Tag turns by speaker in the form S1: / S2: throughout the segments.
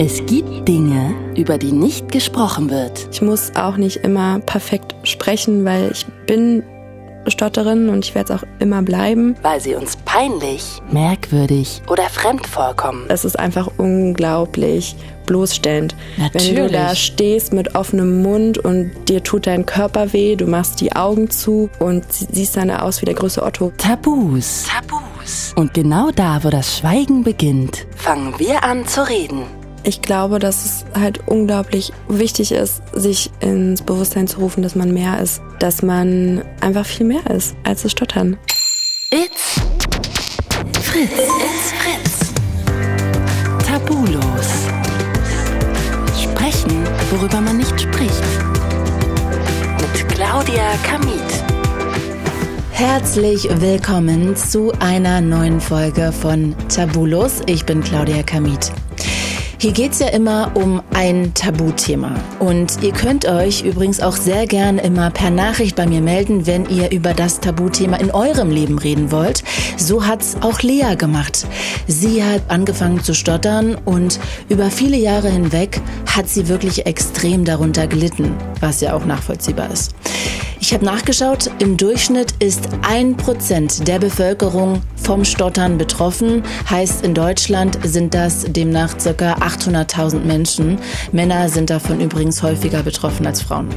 S1: Es gibt Dinge, über die nicht gesprochen wird.
S2: Ich muss auch nicht immer perfekt sprechen, weil ich bin Stotterin und ich werde es auch immer bleiben.
S1: Weil sie uns peinlich, merkwürdig oder fremd vorkommen.
S2: Es ist einfach unglaublich bloßstellend.
S1: Natürlich.
S2: Wenn du da stehst mit offenem Mund und dir tut dein Körper weh, du machst die Augen zu und siehst dann aus wie der größte Otto.
S1: Tabus. Tabus. Und genau da, wo das Schweigen beginnt, fangen wir an zu reden.
S2: Ich glaube, dass es halt unglaublich wichtig ist, sich ins Bewusstsein zu rufen, dass man mehr ist, dass man einfach viel mehr ist als das Stottern.
S1: It's Fritz. It's Fritz. Tabulos. Sprechen, worüber man nicht spricht. Mit Claudia Kamit.
S3: Herzlich willkommen zu einer neuen Folge von Tabulos. Ich bin Claudia Kamit. Hier geht's ja immer um ein Tabuthema. Und ihr könnt euch übrigens auch sehr gern immer per Nachricht bei mir melden, wenn ihr über das Tabuthema in eurem Leben reden wollt. So hat's auch Lea gemacht. Sie hat angefangen zu stottern und über viele Jahre hinweg hat sie wirklich extrem darunter gelitten, was ja auch nachvollziehbar ist. Ich habe nachgeschaut, im Durchschnitt ist ein Prozent der Bevölkerung vom Stottern betroffen. Heißt, in Deutschland sind das demnach ca. 800.000 Menschen. Männer sind davon übrigens häufiger betroffen als Frauen.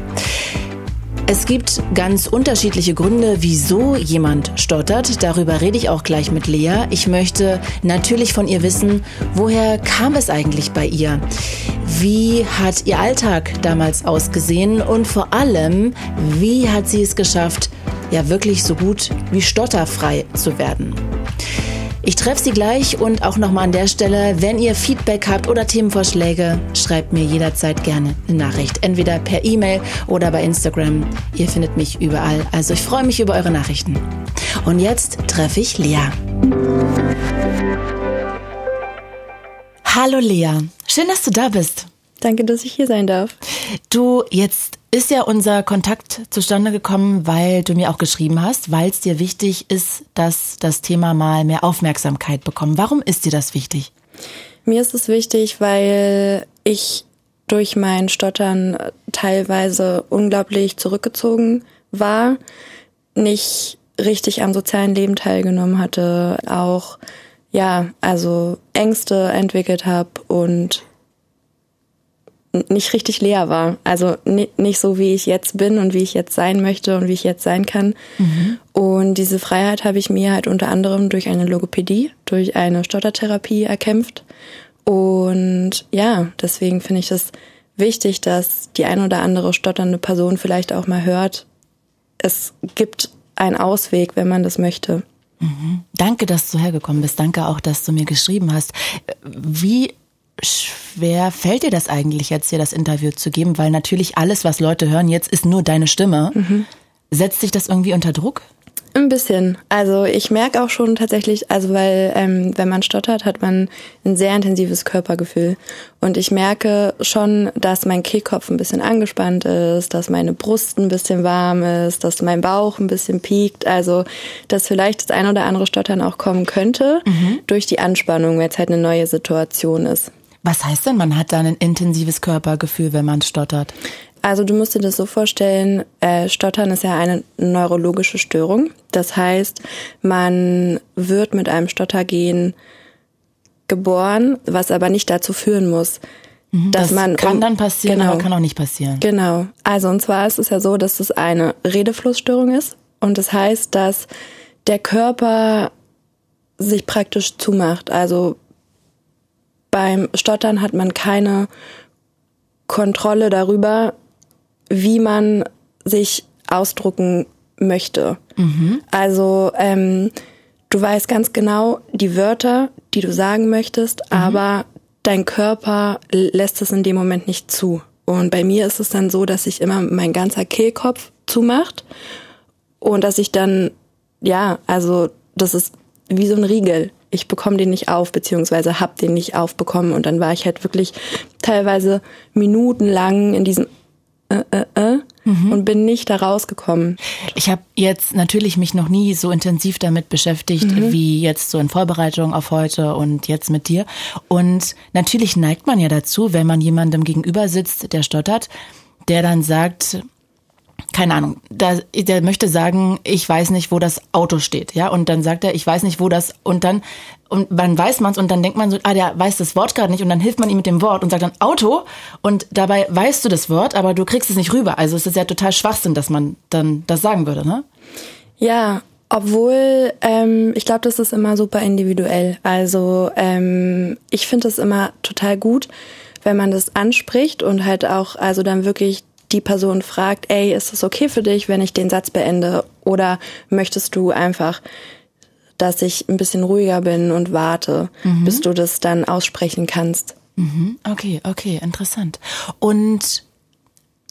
S3: Es gibt ganz unterschiedliche Gründe, wieso jemand stottert. Darüber rede ich auch gleich mit Lea. Ich möchte natürlich von ihr wissen, woher kam es eigentlich bei ihr? Wie hat ihr Alltag damals ausgesehen? Und vor allem, wie hat sie es geschafft, ja wirklich so gut wie stotterfrei zu werden? Ich treffe Sie gleich und auch nochmal an der Stelle, wenn ihr Feedback habt oder Themenvorschläge, schreibt mir jederzeit gerne eine Nachricht. Entweder per E-Mail oder bei Instagram. Ihr findet mich überall. Also ich freue mich über eure Nachrichten. Und jetzt treffe ich Lea. Hallo Lea, schön, dass du da bist.
S2: Danke, dass ich hier sein darf.
S3: Du, jetzt ist ja unser Kontakt zustande gekommen, weil du mir auch geschrieben hast, weil es dir wichtig ist, dass das Thema mal mehr Aufmerksamkeit bekommt. Warum ist dir das wichtig?
S2: Mir ist es wichtig, weil ich durch mein Stottern teilweise unglaublich zurückgezogen war, nicht richtig am sozialen Leben teilgenommen hatte, auch ja, also Ängste entwickelt habe und nicht richtig leer war. Also nicht so, wie ich jetzt bin und wie ich jetzt sein möchte und wie ich jetzt sein kann. Mhm. Und diese Freiheit habe ich mir halt unter anderem durch eine Logopädie, durch eine Stottertherapie erkämpft. Und ja, deswegen finde ich es wichtig, dass die ein oder andere stotternde Person vielleicht auch mal hört, es gibt einen Ausweg, wenn man das möchte.
S3: Mhm. Danke, dass du hergekommen bist. Danke auch, dass du mir geschrieben hast. Wie schwer fällt dir das eigentlich jetzt hier das Interview zu geben? Weil natürlich alles, was Leute hören jetzt, ist nur deine Stimme. Mhm. Setzt sich das irgendwie unter Druck?
S2: Ein bisschen. Also ich merke auch schon tatsächlich, also weil ähm, wenn man stottert, hat man ein sehr intensives Körpergefühl. Und ich merke schon, dass mein Kehlkopf ein bisschen angespannt ist, dass meine Brust ein bisschen warm ist, dass mein Bauch ein bisschen piekt. Also dass vielleicht das ein oder andere Stottern auch kommen könnte mhm. durch die Anspannung, weil es halt eine neue Situation ist.
S3: Was heißt denn, man hat dann ein intensives Körpergefühl, wenn man stottert?
S2: Also du musst dir das so vorstellen, äh, Stottern ist ja eine neurologische Störung. Das heißt, man wird mit einem Stottergen geboren, was aber nicht dazu führen muss,
S3: mhm, dass das man kann dann passieren,
S2: genau,
S3: aber kann auch nicht passieren.
S2: Genau. Also und zwar ist es ja so, dass es eine Redeflussstörung ist und das heißt, dass der Körper sich praktisch zumacht. Also beim Stottern hat man keine Kontrolle darüber, wie man sich ausdrucken möchte. Mhm. Also ähm, du weißt ganz genau die Wörter, die du sagen möchtest, mhm. aber dein Körper lässt es in dem Moment nicht zu. Und bei mir ist es dann so, dass sich immer mein ganzer Kehlkopf zumacht und dass ich dann, ja, also das ist wie so ein Riegel ich bekomme den nicht auf, beziehungsweise hab den nicht aufbekommen. Und dann war ich halt wirklich teilweise minutenlang in diesem äh, äh, äh. mhm. und bin nicht da rausgekommen.
S3: Ich habe jetzt natürlich mich noch nie so intensiv damit beschäftigt, mhm. wie jetzt so in Vorbereitung auf heute und jetzt mit dir. Und natürlich neigt man ja dazu, wenn man jemandem gegenüber sitzt, der stottert, der dann sagt, keine Ahnung, da, der möchte sagen, ich weiß nicht, wo das Auto steht, ja, und dann sagt er, ich weiß nicht, wo das, und dann, und wann weiß man's, und dann denkt man so, ah, der weiß das Wort gerade nicht, und dann hilft man ihm mit dem Wort und sagt dann Auto, und dabei weißt du das Wort, aber du kriegst es nicht rüber. Also es ist ja total Schwachsinn, dass man dann das sagen würde, ne?
S2: Ja, obwohl, ähm, ich glaube, das ist immer super individuell. Also ähm, ich finde es immer total gut, wenn man das anspricht und halt auch, also dann wirklich die Person fragt, ey, ist es okay für dich, wenn ich den Satz beende? Oder möchtest du einfach, dass ich ein bisschen ruhiger bin und warte, mhm. bis du das dann aussprechen kannst?
S3: Mhm. Okay, okay, interessant. Und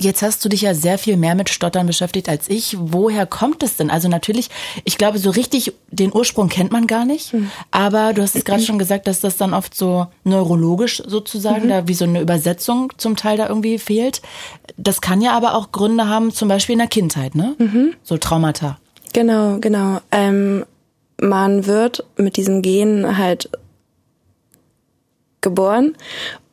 S3: Jetzt hast du dich ja sehr viel mehr mit Stottern beschäftigt als ich. Woher kommt es denn? Also natürlich, ich glaube, so richtig den Ursprung kennt man gar nicht. Mhm. Aber du hast es gerade schon gesagt, dass das dann oft so neurologisch sozusagen, mhm. da wie so eine Übersetzung zum Teil da irgendwie fehlt. Das kann ja aber auch Gründe haben, zum Beispiel in der Kindheit, ne? Mhm. So Traumata.
S2: Genau, genau. Ähm, man wird mit diesem Gen halt geboren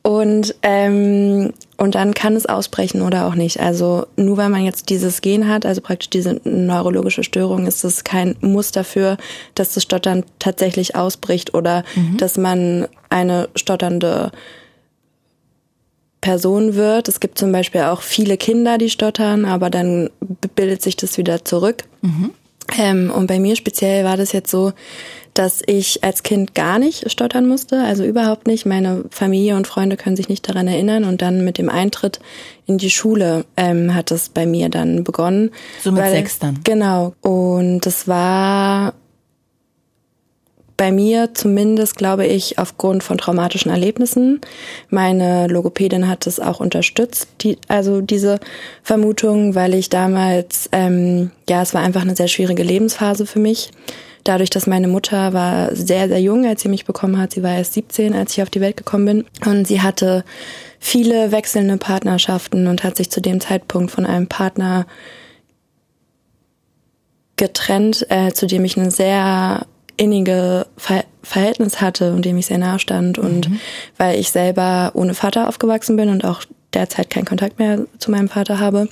S2: und ähm, und dann kann es ausbrechen oder auch nicht. Also nur weil man jetzt dieses Gen hat, also praktisch diese neurologische Störung, ist es kein Muss dafür, dass das Stottern tatsächlich ausbricht oder mhm. dass man eine stotternde Person wird. Es gibt zum Beispiel auch viele Kinder, die stottern, aber dann bildet sich das wieder zurück. Mhm. Ähm, und bei mir speziell war das jetzt so, dass ich als Kind gar nicht stottern musste, also überhaupt nicht. Meine Familie und Freunde können sich nicht daran erinnern. Und dann mit dem Eintritt in die Schule ähm, hat es bei mir dann begonnen.
S3: So mit weil, sechs dann?
S2: Genau. Und das war bei mir zumindest, glaube ich, aufgrund von traumatischen Erlebnissen. Meine Logopädin hat es auch unterstützt, die, also diese Vermutung, weil ich damals, ähm, ja, es war einfach eine sehr schwierige Lebensphase für mich dadurch, dass meine Mutter war sehr, sehr jung, als sie mich bekommen hat. Sie war erst 17, als ich auf die Welt gekommen bin. Und sie hatte viele wechselnde Partnerschaften und hat sich zu dem Zeitpunkt von einem Partner getrennt, äh, zu dem ich eine sehr innige Ver Verhältnis hatte und dem ich sehr nahe stand. Und mhm. weil ich selber ohne Vater aufgewachsen bin und auch derzeit keinen Kontakt mehr zu meinem Vater habe.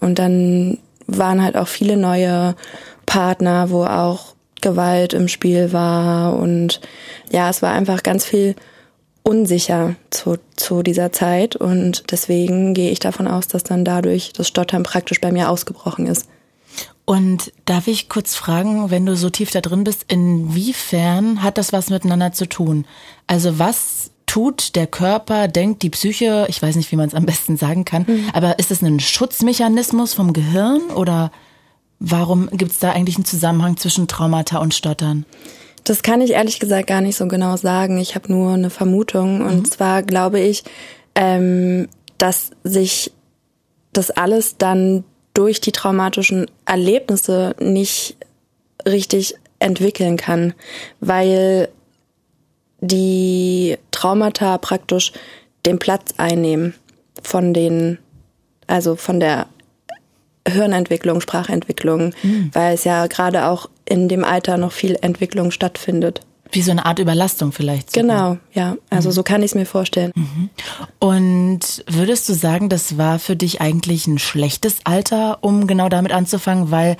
S2: Und dann waren halt auch viele neue Partner, wo auch Gewalt im Spiel war und ja, es war einfach ganz viel unsicher zu, zu dieser Zeit und deswegen gehe ich davon aus, dass dann dadurch das Stottern praktisch bei mir ausgebrochen ist.
S3: Und darf ich kurz fragen, wenn du so tief da drin bist, inwiefern hat das was miteinander zu tun? Also was tut der Körper, denkt die Psyche, ich weiß nicht, wie man es am besten sagen kann, mhm. aber ist es ein Schutzmechanismus vom Gehirn oder Warum gibt es da eigentlich einen Zusammenhang zwischen Traumata und Stottern?
S2: Das kann ich ehrlich gesagt gar nicht so genau sagen. Ich habe nur eine Vermutung. Mhm. Und zwar glaube ich, ähm, dass sich das alles dann durch die traumatischen Erlebnisse nicht richtig entwickeln kann, weil die Traumata praktisch den Platz einnehmen von den, also von der Hirnentwicklung, Sprachentwicklung, mhm. weil es ja gerade auch in dem Alter noch viel Entwicklung stattfindet.
S3: Wie so eine Art Überlastung vielleicht.
S2: Sogar. Genau, ja. Also mhm. so kann ich es mir vorstellen. Mhm.
S3: Und würdest du sagen, das war für dich eigentlich ein schlechtes Alter, um genau damit anzufangen, weil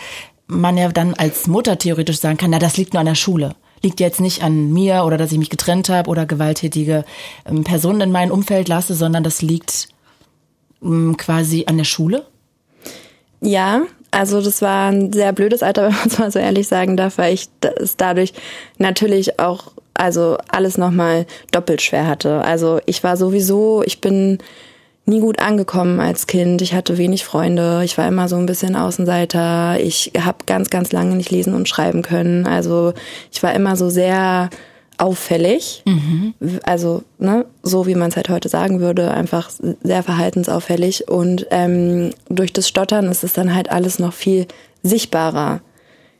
S3: man ja dann als Mutter theoretisch sagen kann, na, das liegt nur an der Schule. Liegt jetzt nicht an mir oder dass ich mich getrennt habe oder gewalttätige ähm, Personen in meinem Umfeld lasse, sondern das liegt ähm, quasi an der Schule?
S2: Ja, also das war ein sehr blödes Alter, wenn man es mal so ehrlich sagen darf, weil ich es dadurch natürlich auch also alles nochmal doppelt schwer hatte. Also ich war sowieso, ich bin nie gut angekommen als Kind. Ich hatte wenig Freunde. Ich war immer so ein bisschen Außenseiter. Ich habe ganz, ganz lange nicht lesen und schreiben können. Also ich war immer so sehr auffällig. Mhm. Also, ne, so wie man es halt heute sagen würde, einfach sehr verhaltensauffällig. Und ähm, durch das Stottern ist es dann halt alles noch viel sichtbarer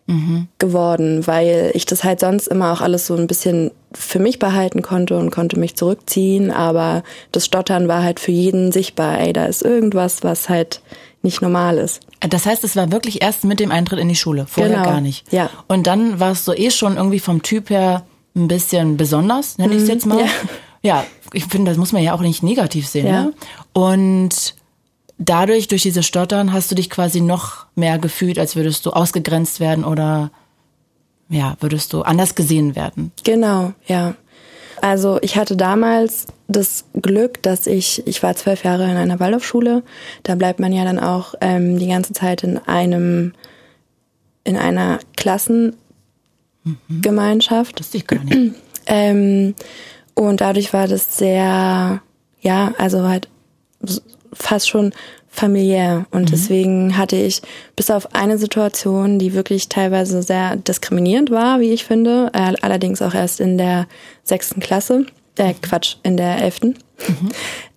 S2: mhm. geworden, weil ich das halt sonst immer auch alles so ein bisschen für mich behalten konnte und konnte mich zurückziehen. Aber das Stottern war halt für jeden sichtbar. Ey, da ist irgendwas, was halt nicht normal ist.
S3: Das heißt, es war wirklich erst mit dem Eintritt in die Schule, vorher
S2: Genau.
S3: gar nicht.
S2: Ja.
S3: Und dann warst du eh schon irgendwie vom Typ her ein bisschen besonders, nenne ich es jetzt mal.
S2: ja.
S3: Ja, ich finde, das muss man ja auch nicht negativ sehen.
S2: Ja.
S3: Ne? Und dadurch, durch dieses Stottern, hast du dich quasi noch mehr gefühlt, als würdest du ausgegrenzt werden oder ja, würdest du anders gesehen werden.
S2: Genau, ja. Also ich hatte damals das Glück, dass ich, ich war zwölf Jahre in einer Waldorfschule. Da bleibt man ja dann auch ähm, die ganze Zeit in einem, in einer Klassengemeinschaft.
S3: Wusste ich gar nicht.
S2: Ähm, und dadurch war das sehr, ja, also halt fast schon familiär. Und deswegen hatte ich bis auf eine Situation, die wirklich teilweise sehr diskriminierend war, wie ich finde, äh, allerdings auch erst in der sechsten Klasse, äh, Quatsch, in der elften.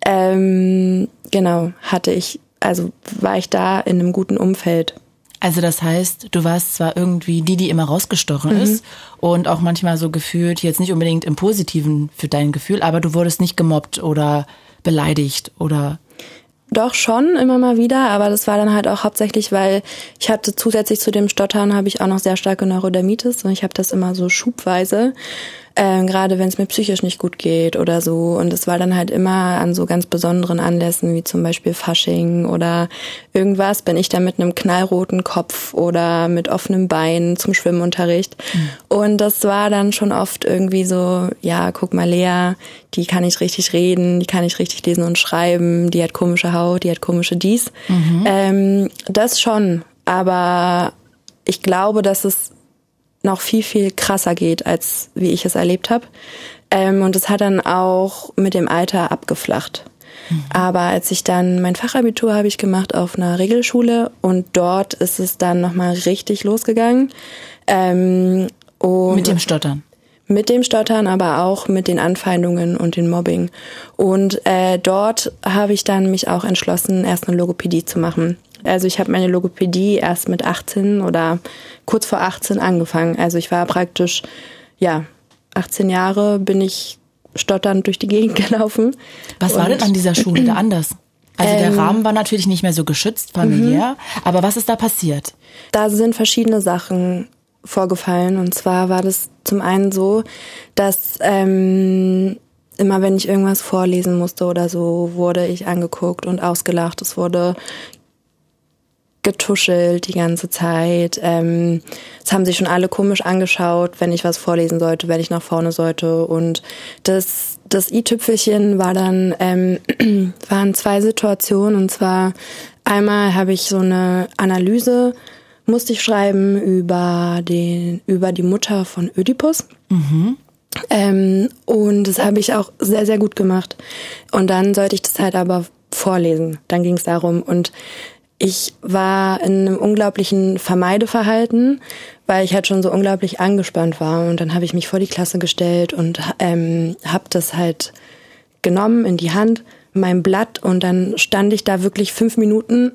S2: Ähm, genau, hatte ich, also war ich da in einem guten Umfeld.
S3: Also das heißt, du warst zwar irgendwie die, die immer rausgestochen
S2: Mhm.
S3: ist und auch manchmal so gefühlt, jetzt nicht unbedingt im Positiven für dein Gefühl, aber du wurdest nicht gemobbt oder beleidigt oder
S2: Doch schon immer mal wieder, aber das war dann halt auch hauptsächlich, weil ich hatte zusätzlich zu dem Stottern habe ich auch noch sehr starke Neurodermitis und ich habe das immer so schubweise, ähm, gerade wenn es mir psychisch nicht gut geht oder so. Und es war dann halt immer an so ganz besonderen Anlässen wie zum Beispiel Fasching oder irgendwas, bin ich dann mit einem knallroten Kopf oder mit offenem Bein zum Schwimmunterricht. Und das war dann schon oft irgendwie so, ja, guck mal, Lea, die kann nicht richtig reden, die kann nicht richtig lesen und schreiben, die hat komische Haut, die hat komische dies. Ähm, das schon, aber ich glaube, dass es noch viel, viel krasser geht, als wie ich es erlebt habe. Ähm, und es hat dann auch mit dem Alter abgeflacht. Aber als ich dann mein Fachabitur habe ich gemacht auf einer Regelschule und dort ist es dann nochmal richtig losgegangen. Ähm,
S3: mit dem Stottern.
S2: mit dem Stottern, aber auch mit den Anfeindungen und dem Mobbing. Und äh, dort habe ich dann mich auch entschlossen, erst eine Logopädie zu machen. Also ich habe meine Logopädie erst mit 18 oder kurz vor 18 angefangen. Also ich war praktisch, ja, 18 Jahre bin ich stotternd durch die Gegend gelaufen.
S3: Was war denn an dieser Schule da anders? Also der
S2: Ähm,
S3: Rahmen war natürlich nicht mehr so geschützt, familiär, aber was ist da passiert?
S2: Da sind verschiedene Sachen vorgefallen. Und zwar war das zum einen so, dass ähm, immer wenn ich irgendwas vorlesen musste oder so, wurde ich angeguckt und ausgelacht. Es wurde getuschelt die ganze Zeit. Ähm, es haben sich schon alle komisch angeschaut, wenn ich was vorlesen sollte, wenn ich nach vorne sollte. Und das, das i-Tüpfelchen war dann, ähm, waren zwei Situationen. Und zwar einmal habe ich so eine Analyse, musste ich schreiben über den, über die Mutter von Ödipus. Ähm, und das habe ich auch sehr, sehr gut gemacht. Und dann sollte ich das halt aber vorlesen. Dann ging es darum. Und ich war in einem unglaublichen Vermeideverhalten, weil ich halt schon so unglaublich angespannt war. Und dann habe ich mich vor die Klasse gestellt und ähm, habe das halt genommen in die Hand, mein Blatt. Und dann stand ich da wirklich fünf Minuten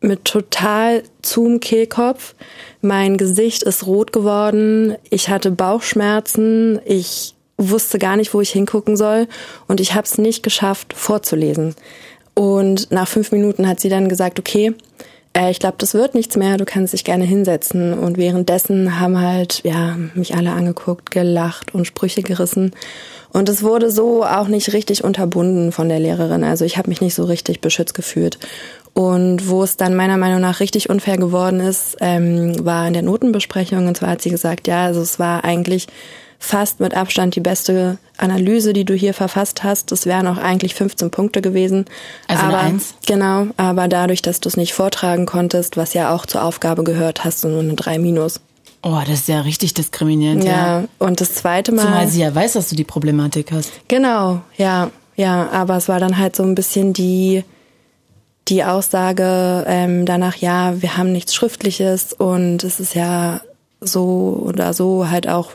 S2: mit total zum Kehlkopf. Mein Gesicht ist rot geworden. Ich hatte Bauchschmerzen. Ich wusste gar nicht, wo ich hingucken soll. Und ich habe es nicht geschafft, vorzulesen. Und nach fünf Minuten hat sie dann gesagt, okay, äh, ich glaube, das wird nichts mehr, du kannst dich gerne hinsetzen. Und währenddessen haben halt, ja, mich alle angeguckt, gelacht und Sprüche gerissen. Und es wurde so auch nicht richtig unterbunden von der Lehrerin. Also ich habe mich nicht so richtig beschützt gefühlt. Und wo es dann meiner Meinung nach richtig unfair geworden ist, ähm, war in der Notenbesprechung. Und zwar hat sie gesagt, ja, also es war eigentlich fast mit Abstand die beste Analyse, die du hier verfasst hast. Das wären auch eigentlich 15 Punkte gewesen.
S3: Also
S2: aber,
S3: Eins?
S2: Genau, aber dadurch, dass du es nicht vortragen konntest, was ja auch zur Aufgabe gehört, hast du nur eine 3 minus.
S3: Oh, das ist ja richtig diskriminierend, ja.
S2: Ja, und das zweite Mal.
S3: Zumal sie ja weiß, dass du die Problematik hast.
S2: Genau, ja, ja, aber es war dann halt so ein bisschen die, die Aussage ähm, danach, ja, wir haben nichts Schriftliches und es ist ja so oder so halt auch.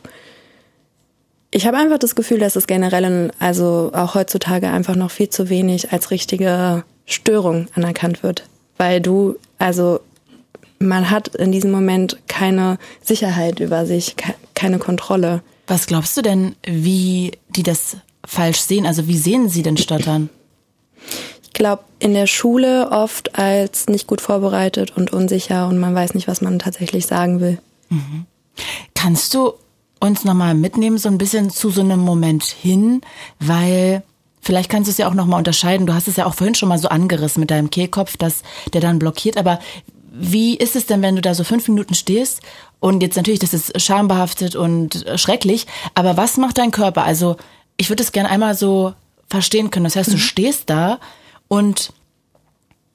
S2: Ich habe einfach das Gefühl, dass es generell, also auch heutzutage einfach noch viel zu wenig als richtige Störung anerkannt wird, weil du, also man hat in diesem Moment keine Sicherheit über sich, ke keine Kontrolle.
S3: Was glaubst du denn, wie die das falsch sehen? Also wie sehen sie denn Stottern?
S2: Ich glaube, in der Schule oft als nicht gut vorbereitet und unsicher und man weiß nicht, was man tatsächlich sagen will. Mhm.
S3: Kannst du uns nochmal mitnehmen, so ein bisschen zu so einem Moment hin, weil vielleicht kannst du es ja auch nochmal unterscheiden. Du hast es ja auch vorhin schon mal so angerissen mit deinem Kehlkopf, dass der dann blockiert. Aber wie ist es denn, wenn du da so fünf Minuten stehst? Und jetzt natürlich, das ist schambehaftet und schrecklich. Aber was macht dein Körper? Also ich würde es gerne einmal so verstehen können. Das heißt, du mhm. stehst da und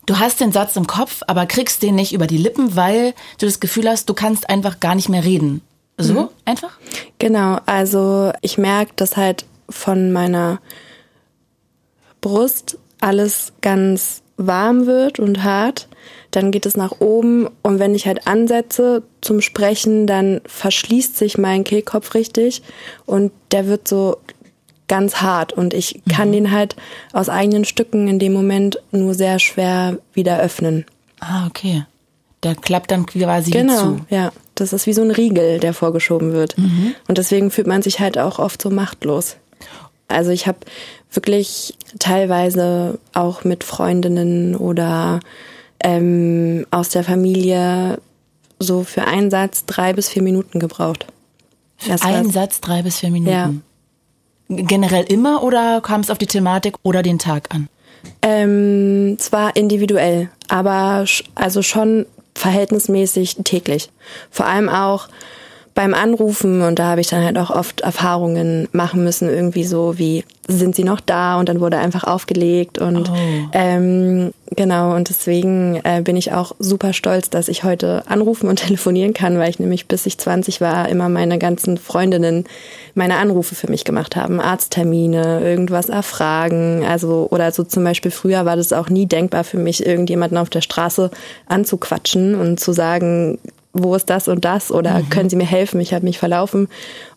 S3: du hast den Satz im Kopf, aber kriegst den nicht über die Lippen, weil du das Gefühl hast, du kannst einfach gar nicht mehr reden. So mhm. einfach?
S2: Genau, also ich merke, dass halt von meiner Brust alles ganz warm wird und hart. Dann geht es nach oben und wenn ich halt ansetze zum Sprechen, dann verschließt sich mein Kehlkopf richtig und der wird so ganz hart und ich kann mhm. den halt aus eigenen Stücken in dem Moment nur sehr schwer wieder öffnen.
S3: Ah, okay. Der klappt dann quasi
S2: genau,
S3: zu.
S2: Genau, ja. Das ist wie so ein Riegel, der vorgeschoben wird. Mhm. Und deswegen fühlt man sich halt auch oft so machtlos. Also ich habe wirklich teilweise auch mit Freundinnen oder ähm, aus der Familie so für einen Satz drei bis vier Minuten gebraucht.
S3: Für einen Satz drei bis vier Minuten? Ja. Generell immer oder kam es auf die Thematik oder den Tag an?
S2: Ähm, zwar individuell, aber also schon verhältnismäßig täglich. Vor allem auch beim Anrufen und da habe ich dann halt auch oft Erfahrungen machen müssen, irgendwie so wie sind sie noch da? Und dann wurde einfach aufgelegt und oh. ähm, genau. Und deswegen äh, bin ich auch super stolz, dass ich heute anrufen und telefonieren kann, weil ich nämlich bis ich 20 war immer meine ganzen Freundinnen meine Anrufe für mich gemacht haben, Arzttermine, irgendwas erfragen, also oder so zum Beispiel früher war das auch nie denkbar für mich, irgendjemanden auf der Straße anzuquatschen und zu sagen, wo ist das und das oder mhm. können Sie mir helfen, ich habe mich verlaufen.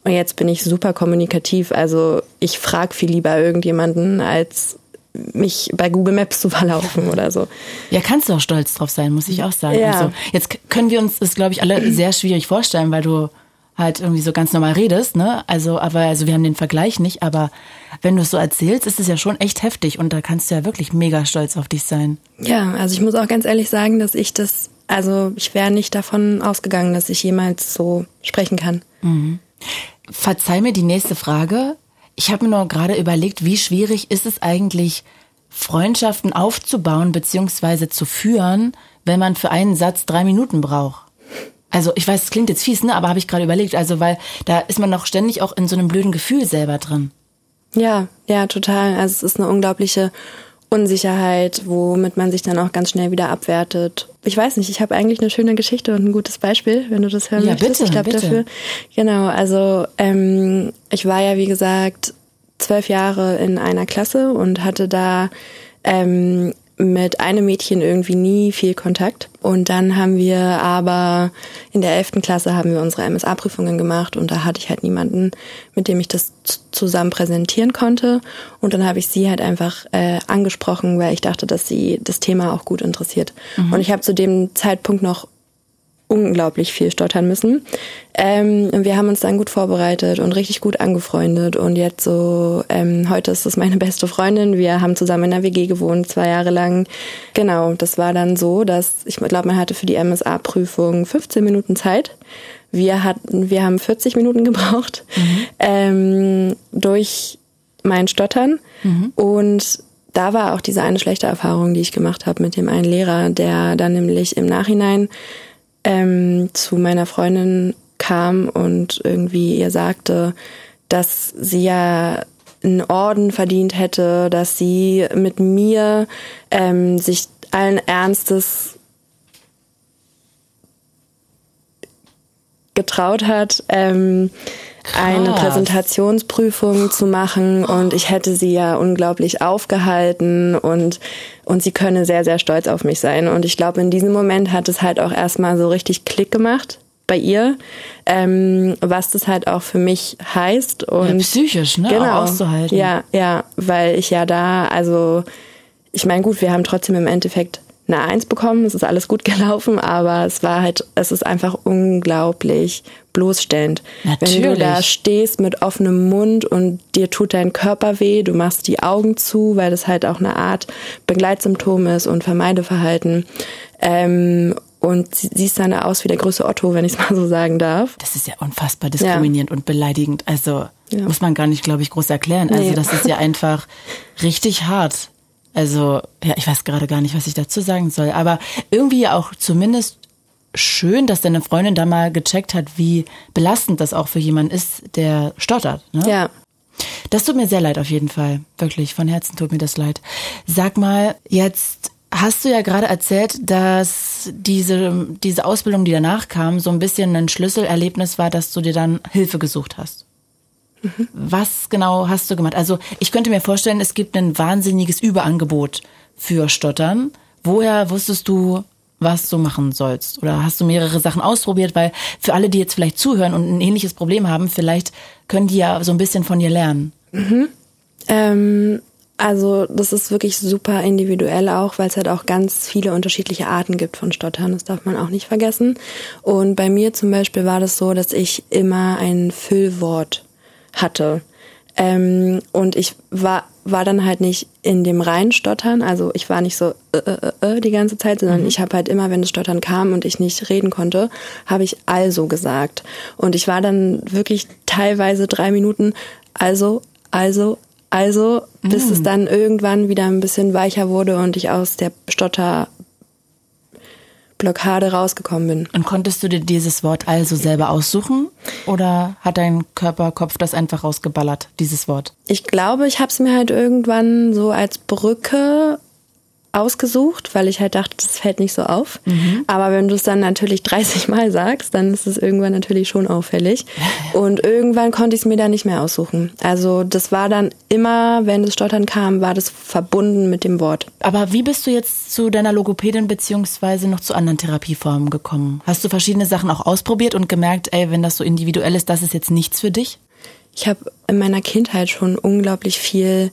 S2: Und jetzt bin ich super kommunikativ. Also ich frage viel lieber irgendjemanden, als mich bei Google Maps zu verlaufen oder so.
S3: Ja, kannst du auch stolz drauf sein, muss ich auch sagen. Ja. Also, jetzt können wir uns das, glaube ich, alle sehr schwierig vorstellen, weil du halt irgendwie so ganz normal redest, ne? Also, aber also wir haben den Vergleich nicht, aber wenn du es so erzählst, ist es ja schon echt heftig und da kannst du ja wirklich mega stolz auf dich sein.
S2: Ja, also ich muss auch ganz ehrlich sagen, dass ich das also ich wäre nicht davon ausgegangen, dass ich jemals so sprechen kann. Mhm.
S3: Verzeih mir die nächste Frage. Ich habe mir nur gerade überlegt, wie schwierig ist es eigentlich, Freundschaften aufzubauen bzw. zu führen, wenn man für einen Satz drei Minuten braucht. Also ich weiß, es klingt jetzt fies, ne? Aber habe ich gerade überlegt, also weil da ist man noch ständig auch in so einem blöden Gefühl selber drin.
S2: Ja, ja, total. Also es ist eine unglaubliche Unsicherheit, womit man sich dann auch ganz schnell wieder abwertet. Ich weiß nicht, ich habe eigentlich eine schöne Geschichte und ein gutes Beispiel, wenn du das hören ja, möchtest. Bitte, ich glaube dafür. Genau, also ähm, ich war ja wie gesagt zwölf Jahre in einer Klasse und hatte da ähm, mit einem Mädchen irgendwie nie viel Kontakt. Und dann haben wir aber in der elften Klasse haben wir unsere MSA-Prüfungen gemacht und da hatte ich halt niemanden, mit dem ich das zusammen präsentieren konnte. Und dann habe ich sie halt einfach äh, angesprochen, weil ich dachte, dass sie das Thema auch gut interessiert. Mhm. Und ich habe zu dem Zeitpunkt noch unglaublich viel stottern müssen. Ähm, wir haben uns dann gut vorbereitet und richtig gut angefreundet. Und jetzt so, ähm, heute ist es meine beste Freundin. Wir haben zusammen in der WG gewohnt, zwei Jahre lang. Genau, das war dann so, dass ich glaube, man hatte für die MSA-Prüfung 15 Minuten Zeit. Wir hatten, wir haben 40 Minuten gebraucht mhm. ähm, durch mein Stottern. Mhm. Und da war auch diese eine schlechte Erfahrung, die ich gemacht habe mit dem einen Lehrer, der dann nämlich im Nachhinein ähm, zu meiner Freundin kam und irgendwie ihr sagte, dass sie ja einen Orden verdient hätte, dass sie mit mir ähm, sich allen Ernstes getraut hat, ähm, eine Präsentationsprüfung zu machen und ich hätte sie ja unglaublich aufgehalten und und sie könne sehr sehr stolz auf mich sein. Und ich glaube in diesem Moment hat es halt auch erstmal so richtig Klick gemacht bei ihr, ähm, was das halt auch für mich heißt und ja,
S3: psychisch ne
S2: genau,
S3: auszuhalten.
S2: Ja ja weil ich ja da also ich meine gut wir haben trotzdem im Endeffekt eine Eins bekommen, es ist alles gut gelaufen, aber es war halt, es ist einfach unglaublich bloßstellend.
S3: Natürlich.
S2: Wenn du da stehst mit offenem Mund und dir tut dein Körper weh, du machst die Augen zu, weil das halt auch eine Art Begleitsymptom ist und Vermeideverhalten. Ähm, und siehst dann aus wie der größte Otto, wenn ich es mal so sagen darf.
S3: Das ist ja unfassbar diskriminierend ja. und beleidigend. Also ja. muss man gar nicht, glaube ich, groß erklären. Also nee. das ist ja einfach richtig hart. Also, ja, ich weiß gerade gar nicht, was ich dazu sagen soll. Aber irgendwie auch zumindest schön, dass deine Freundin da mal gecheckt hat, wie belastend das auch für jemanden ist, der stottert. Ne?
S2: Ja.
S3: Das tut mir sehr leid auf jeden Fall. Wirklich, von Herzen tut mir das leid. Sag mal, jetzt hast du ja gerade erzählt, dass diese, diese Ausbildung, die danach kam, so ein bisschen ein Schlüsselerlebnis war, dass du dir dann Hilfe gesucht hast. Was genau hast du gemacht? Also ich könnte mir vorstellen, es gibt ein wahnsinniges Überangebot für Stottern. Woher wusstest du, was du machen sollst? Oder hast du mehrere Sachen ausprobiert? Weil für alle, die jetzt vielleicht zuhören und ein ähnliches Problem haben, vielleicht können die ja so ein bisschen von dir lernen.
S2: Mhm. Ähm, also das ist wirklich super individuell auch, weil es halt auch ganz viele unterschiedliche Arten gibt von Stottern. Das darf man auch nicht vergessen. Und bei mir zum Beispiel war das so, dass ich immer ein Füllwort hatte. Ähm, und ich war, war dann halt nicht in dem reinen Stottern, also ich war nicht so äh, äh, äh, äh die ganze Zeit, sondern mhm. ich habe halt immer, wenn das Stottern kam und ich nicht reden konnte, habe ich also gesagt. Und ich war dann wirklich teilweise drei Minuten also, also, also, bis mhm. es dann irgendwann wieder ein bisschen weicher wurde und ich aus der Stotter Blockade rausgekommen bin.
S3: Und konntest du dir dieses Wort also selber aussuchen oder hat dein Körperkopf das einfach rausgeballert, dieses Wort?
S2: Ich glaube, ich habe es mir halt irgendwann so als Brücke ausgesucht, weil ich halt dachte, das fällt nicht so auf. Mhm. Aber wenn du es dann natürlich 30 Mal sagst, dann ist es irgendwann natürlich schon auffällig. Und irgendwann konnte ich es mir dann nicht mehr aussuchen. Also das war dann immer, wenn das Stottern kam, war das verbunden mit dem Wort.
S3: Aber wie bist du jetzt zu deiner Logopädin beziehungsweise noch zu anderen Therapieformen gekommen? Hast du verschiedene Sachen auch ausprobiert und gemerkt, ey, wenn das so individuell ist, das ist jetzt nichts für dich?
S2: Ich habe in meiner Kindheit schon unglaublich viel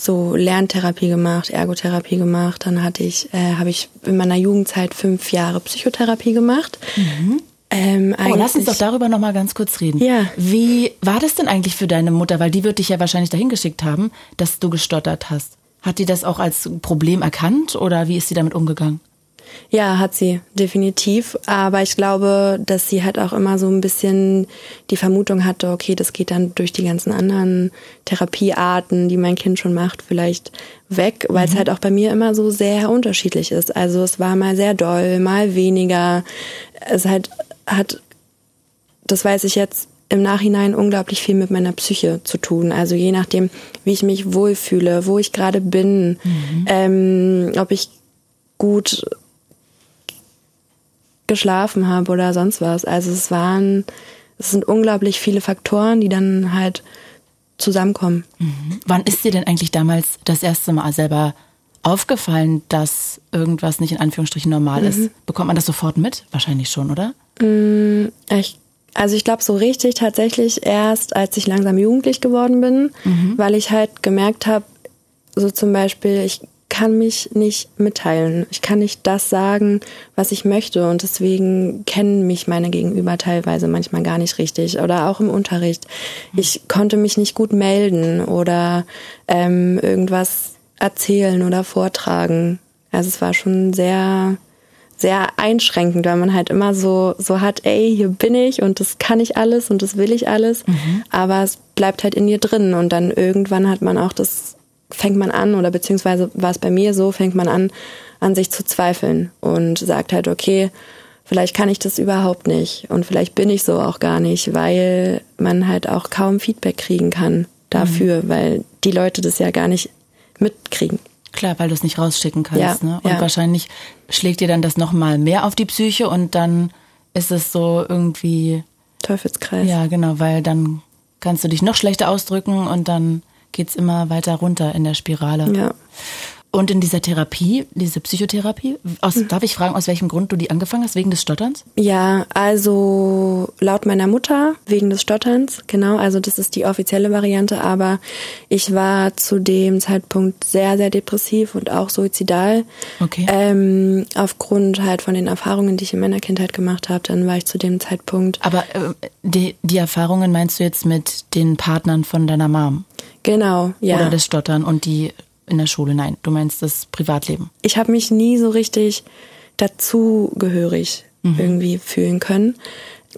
S2: so Lerntherapie gemacht, Ergotherapie gemacht. Dann hatte ich, äh, habe ich in meiner Jugendzeit fünf Jahre Psychotherapie gemacht.
S3: Mhm. Ähm, oh, lass uns doch darüber noch mal ganz kurz reden.
S2: Ja.
S3: Wie war das denn eigentlich für deine Mutter? Weil die wird dich ja wahrscheinlich dahin geschickt haben, dass du gestottert hast. Hat die das auch als Problem erkannt oder wie ist sie damit umgegangen?
S2: Ja, hat sie, definitiv. Aber ich glaube, dass sie halt auch immer so ein bisschen die Vermutung hatte, okay, das geht dann durch die ganzen anderen Therapiearten, die mein Kind schon macht, vielleicht weg, weil mhm. es halt auch bei mir immer so sehr unterschiedlich ist. Also es war mal sehr doll, mal weniger. Es halt hat, das weiß ich jetzt, im Nachhinein unglaublich viel mit meiner Psyche zu tun. Also je nachdem, wie ich mich wohlfühle, wo ich gerade bin, mhm. ähm, ob ich gut geschlafen habe oder sonst was. Also es waren, es sind unglaublich viele Faktoren, die dann halt zusammenkommen.
S3: Mhm. Wann ist dir denn eigentlich damals das erste Mal selber aufgefallen, dass irgendwas nicht in Anführungsstrichen normal mhm. ist? Bekommt man das sofort mit? Wahrscheinlich schon, oder?
S2: Mm, ich, also ich glaube so richtig tatsächlich erst, als ich langsam jugendlich geworden bin, mhm. weil ich halt gemerkt habe, so zum Beispiel, ich kann mich nicht mitteilen. Ich kann nicht das sagen, was ich möchte. Und deswegen kennen mich meine Gegenüber teilweise manchmal gar nicht richtig. Oder auch im Unterricht. Ich konnte mich nicht gut melden oder ähm, irgendwas erzählen oder vortragen. Also es war schon sehr, sehr einschränkend, weil man halt immer so, so hat, ey, hier bin ich und das kann ich alles und das will ich alles. Mhm. Aber es bleibt halt in dir drin. Und dann irgendwann hat man auch das fängt man an, oder beziehungsweise war es bei mir so, fängt man an, an sich zu zweifeln und sagt halt, okay, vielleicht kann ich das überhaupt nicht und vielleicht bin ich so auch gar nicht, weil man halt auch kaum Feedback kriegen kann dafür, mhm. weil die Leute das ja gar nicht mitkriegen.
S3: Klar, weil du es nicht rausschicken kannst.
S2: Ja,
S3: ne? Und
S2: ja.
S3: wahrscheinlich schlägt dir dann das nochmal mehr auf die Psyche und dann ist es so irgendwie.
S2: Teufelskreis.
S3: Ja, genau, weil dann kannst du dich noch schlechter ausdrücken und dann geht's immer weiter runter in der Spirale.
S2: Ja.
S3: Und in dieser Therapie, diese Psychotherapie, aus, mhm. darf ich fragen, aus welchem Grund du die angefangen hast? Wegen des Stotterns?
S2: Ja, also laut meiner Mutter wegen des Stotterns, genau. Also das ist die offizielle Variante, aber ich war zu dem Zeitpunkt sehr, sehr depressiv und auch suizidal.
S3: Okay.
S2: Ähm, aufgrund halt von den Erfahrungen, die ich in meiner Kindheit gemacht habe, dann war ich zu dem Zeitpunkt.
S3: Aber äh, die, die Erfahrungen meinst du jetzt mit den Partnern von deiner Mom?
S2: Genau, ja.
S3: Oder das Stottern und die in der Schule. Nein, du meinst das Privatleben.
S2: Ich habe mich nie so richtig dazugehörig mhm. irgendwie fühlen können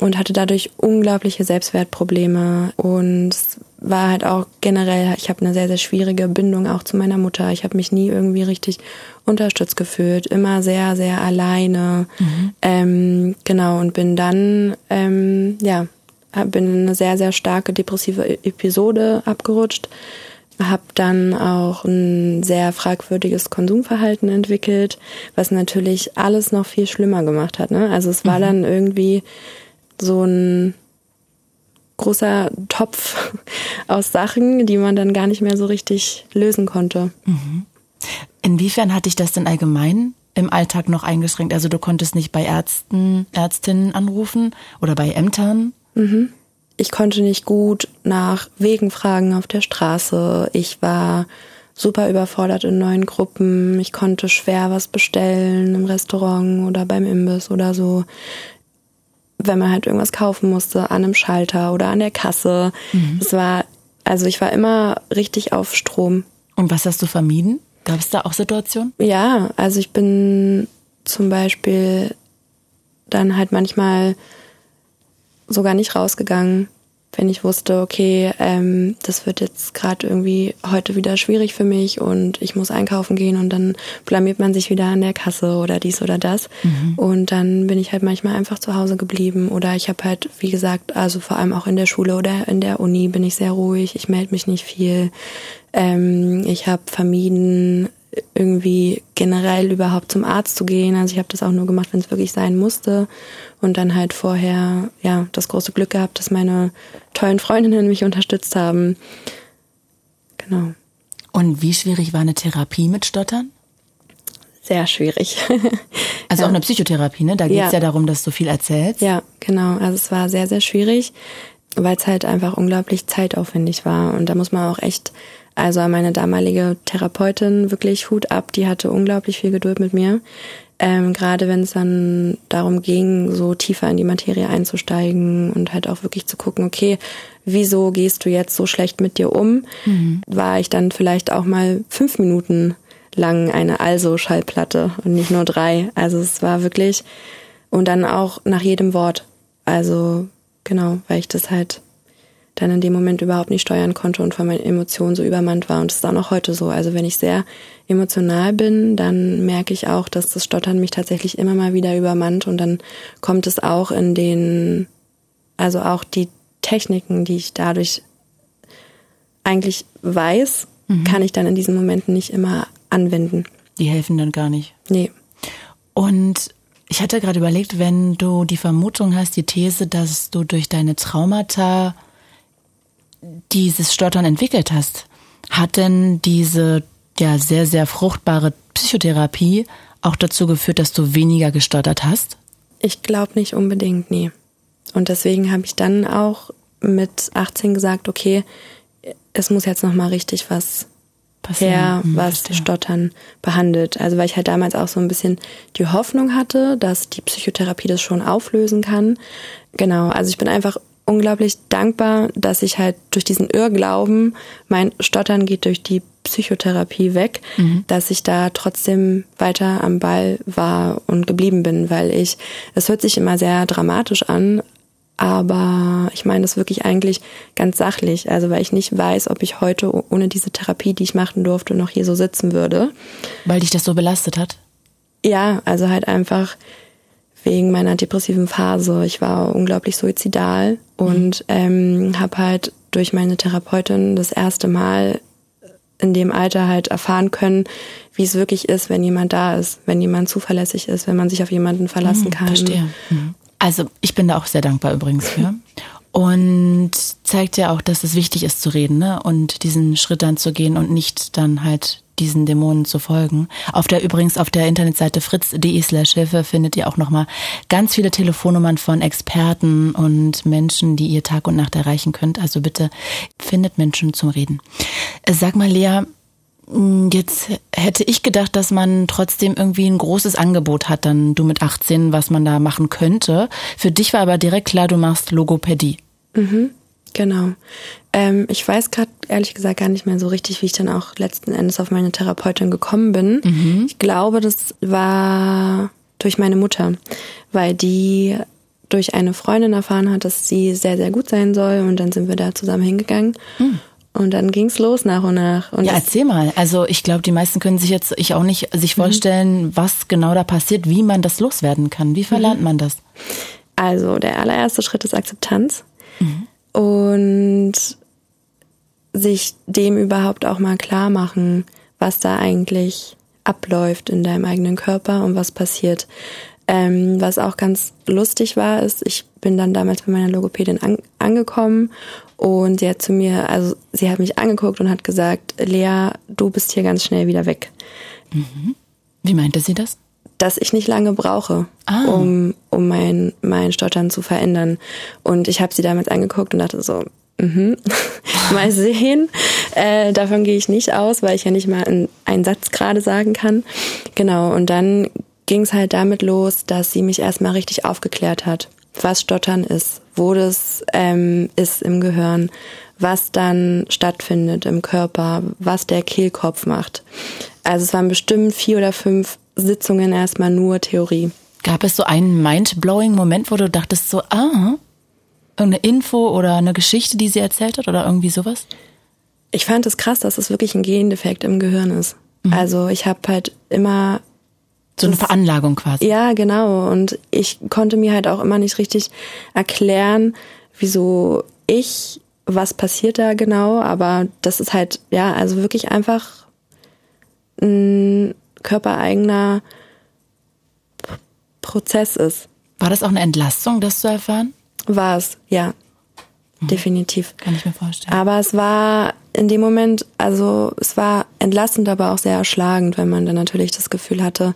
S2: und hatte dadurch unglaubliche Selbstwertprobleme und war halt auch generell, ich habe eine sehr, sehr schwierige Bindung auch zu meiner Mutter. Ich habe mich nie irgendwie richtig unterstützt gefühlt, immer sehr, sehr alleine. Mhm. Ähm, genau, und bin dann, ähm, ja, bin in eine sehr, sehr starke depressive Episode abgerutscht habe dann auch ein sehr fragwürdiges Konsumverhalten entwickelt, was natürlich alles noch viel schlimmer gemacht hat. Ne? Also es war mhm. dann irgendwie so ein großer Topf aus Sachen, die man dann gar nicht mehr so richtig lösen konnte.
S3: Mhm. Inwiefern hat dich das denn allgemein im Alltag noch eingeschränkt? Also du konntest nicht bei Ärzten, Ärztinnen anrufen oder bei Ämtern?
S2: Mhm ich konnte nicht gut nach Wegen fragen auf der Straße. Ich war super überfordert in neuen Gruppen. Ich konnte schwer was bestellen im Restaurant oder beim Imbiss oder so. Wenn man halt irgendwas kaufen musste, an einem Schalter oder an der Kasse. Mhm. Es war, also ich war immer richtig auf Strom.
S3: Und was hast du vermieden? Gab es da auch Situationen?
S2: Ja, also ich bin zum Beispiel dann halt manchmal sogar nicht rausgegangen, wenn ich wusste, okay, ähm, das wird jetzt gerade irgendwie heute wieder schwierig für mich und ich muss einkaufen gehen und dann blamiert man sich wieder an der Kasse oder dies oder das. Mhm. Und dann bin ich halt manchmal einfach zu Hause geblieben oder ich habe halt, wie gesagt, also vor allem auch in der Schule oder in der Uni bin ich sehr ruhig, ich melde mich nicht viel. Ähm, ich habe vermieden, irgendwie generell überhaupt zum Arzt zu gehen. Also ich habe das auch nur gemacht, wenn es wirklich sein musste. Und dann halt vorher, ja, das große Glück gehabt, dass meine tollen Freundinnen mich unterstützt haben. Genau.
S3: Und wie schwierig war eine Therapie mit Stottern?
S2: Sehr schwierig.
S3: also ja. auch eine Psychotherapie, ne? Da geht es ja. ja darum, dass du viel erzählst.
S2: Ja, genau. Also es war sehr, sehr schwierig, weil es halt einfach unglaublich zeitaufwendig war. Und da muss man auch echt also an meine damalige Therapeutin wirklich Hut ab, die hatte unglaublich viel Geduld mit mir. Ähm, gerade wenn es dann darum ging, so tiefer in die Materie einzusteigen und halt auch wirklich zu gucken, okay, wieso gehst du jetzt so schlecht mit dir um? Mhm. War ich dann vielleicht auch mal fünf Minuten lang eine Also-Schallplatte und nicht nur drei. Also es war wirklich, und dann auch nach jedem Wort. Also genau, weil ich das halt dann in dem Moment überhaupt nicht steuern konnte und von meinen Emotionen so übermannt war. Und das ist auch noch heute so. Also wenn ich sehr emotional bin, dann merke ich auch, dass das Stottern mich tatsächlich immer mal wieder übermannt und dann kommt es auch in den, also auch die Techniken, die ich dadurch eigentlich weiß, mhm. kann ich dann in diesen Momenten nicht immer anwenden.
S3: Die helfen dann gar nicht.
S2: Nee.
S3: Und ich hatte gerade überlegt, wenn du die Vermutung hast, die These, dass du durch deine Traumata dieses Stottern entwickelt hast, hat denn diese ja sehr, sehr fruchtbare Psychotherapie auch dazu geführt, dass du weniger gestottert hast?
S2: Ich glaube nicht unbedingt, nee. Und deswegen habe ich dann auch mit 18 gesagt, okay, es muss jetzt nochmal richtig was Passieren. her, hm, was Verstehe. Stottern behandelt. Also weil ich halt damals auch so ein bisschen die Hoffnung hatte, dass die Psychotherapie das schon auflösen kann. Genau, also ich bin einfach unglaublich dankbar, dass ich halt durch diesen Irrglauben, mein Stottern geht durch die Psychotherapie weg, mhm. dass ich da trotzdem weiter am Ball war und geblieben bin, weil ich, es hört sich immer sehr dramatisch an, aber ich meine das wirklich eigentlich ganz sachlich, also weil ich nicht weiß, ob ich heute ohne diese Therapie, die ich machen durfte, noch hier so sitzen würde.
S3: Weil dich das so belastet hat?
S2: Ja, also halt einfach wegen meiner depressiven Phase. Ich war unglaublich suizidal und mhm. ähm, habe halt durch meine Therapeutin das erste Mal in dem Alter halt erfahren können, wie es wirklich ist, wenn jemand da ist, wenn jemand zuverlässig ist, wenn man sich auf jemanden verlassen mhm, kann.
S3: Verstehe. Mhm. Also ich bin da auch sehr dankbar übrigens für. Und zeigt ja auch, dass es wichtig ist zu reden ne? und diesen Schritt dann zu gehen und nicht dann halt diesen Dämonen zu folgen. Auf der übrigens auf der Internetseite fritz.de slash Hilfe findet ihr auch nochmal ganz viele Telefonnummern von Experten und Menschen, die ihr Tag und Nacht erreichen könnt. Also bitte findet Menschen zum Reden. Äh, sag mal, Lea, hm, Jetzt hätte ich gedacht, dass man trotzdem irgendwie ein großes Angebot hat, dann du mit 18, was man da machen könnte. Für dich war aber direkt klar, du machst Logopädie.
S2: Mhm, genau. Ähm, ich weiß gerade ehrlich gesagt gar nicht mehr so richtig, wie ich dann auch letzten Endes auf meine Therapeutin gekommen bin. Mhm. Ich glaube, das war durch meine Mutter, weil die durch eine Freundin erfahren hat, dass sie sehr, sehr gut sein soll und dann sind wir da zusammen hingegangen. Mhm. Und dann ging's los nach und nach. Und
S3: ja, erzähl mal. Also ich glaube, die meisten können sich jetzt, ich auch nicht, sich mhm. vorstellen, mhm. was genau da passiert, wie man das loswerden kann. Wie verlernt mhm. man das?
S2: Also der allererste Schritt ist Akzeptanz. Mhm. Und sich dem überhaupt auch mal klar machen, was da eigentlich abläuft in deinem eigenen Körper und was passiert. Ähm, was auch ganz lustig war, ist, ich bin dann damals bei meiner Logopädin an, angekommen und sie hat zu mir, also sie hat mich angeguckt und hat gesagt, Lea, du bist hier ganz schnell wieder weg.
S3: Mhm. Wie meinte sie das?
S2: Dass ich nicht lange brauche, ah. um, um mein, mein Stottern zu verändern. Und ich habe sie damals angeguckt und dachte so, mhm, mal sehen. Äh, davon gehe ich nicht aus, weil ich ja nicht mal einen, einen Satz gerade sagen kann. Genau, und dann ging es halt damit los, dass sie mich erstmal richtig aufgeklärt hat, was Stottern ist, wo das ähm, ist im Gehirn, was dann stattfindet im Körper, was der Kehlkopf macht. Also es waren bestimmt vier oder fünf Sitzungen erstmal nur Theorie.
S3: Gab es so einen mind-blowing Moment, wo du dachtest so, ah, irgendeine Info oder eine Geschichte, die sie erzählt hat oder irgendwie sowas?
S2: Ich fand es krass, dass es wirklich ein Gendefekt im Gehirn ist. Mhm. Also ich habe halt immer
S3: so eine Veranlagung quasi.
S2: Ja, genau. Und ich konnte mir halt auch immer nicht richtig erklären, wieso ich, was passiert da genau. Aber das ist halt, ja, also wirklich einfach ein körpereigener Prozess ist.
S3: War das auch eine Entlastung, das zu erfahren?
S2: War es, ja. Mhm. Definitiv.
S3: Kann ich mir vorstellen.
S2: Aber es war in dem Moment, also es war entlastend, aber auch sehr erschlagend, wenn man dann natürlich das Gefühl hatte,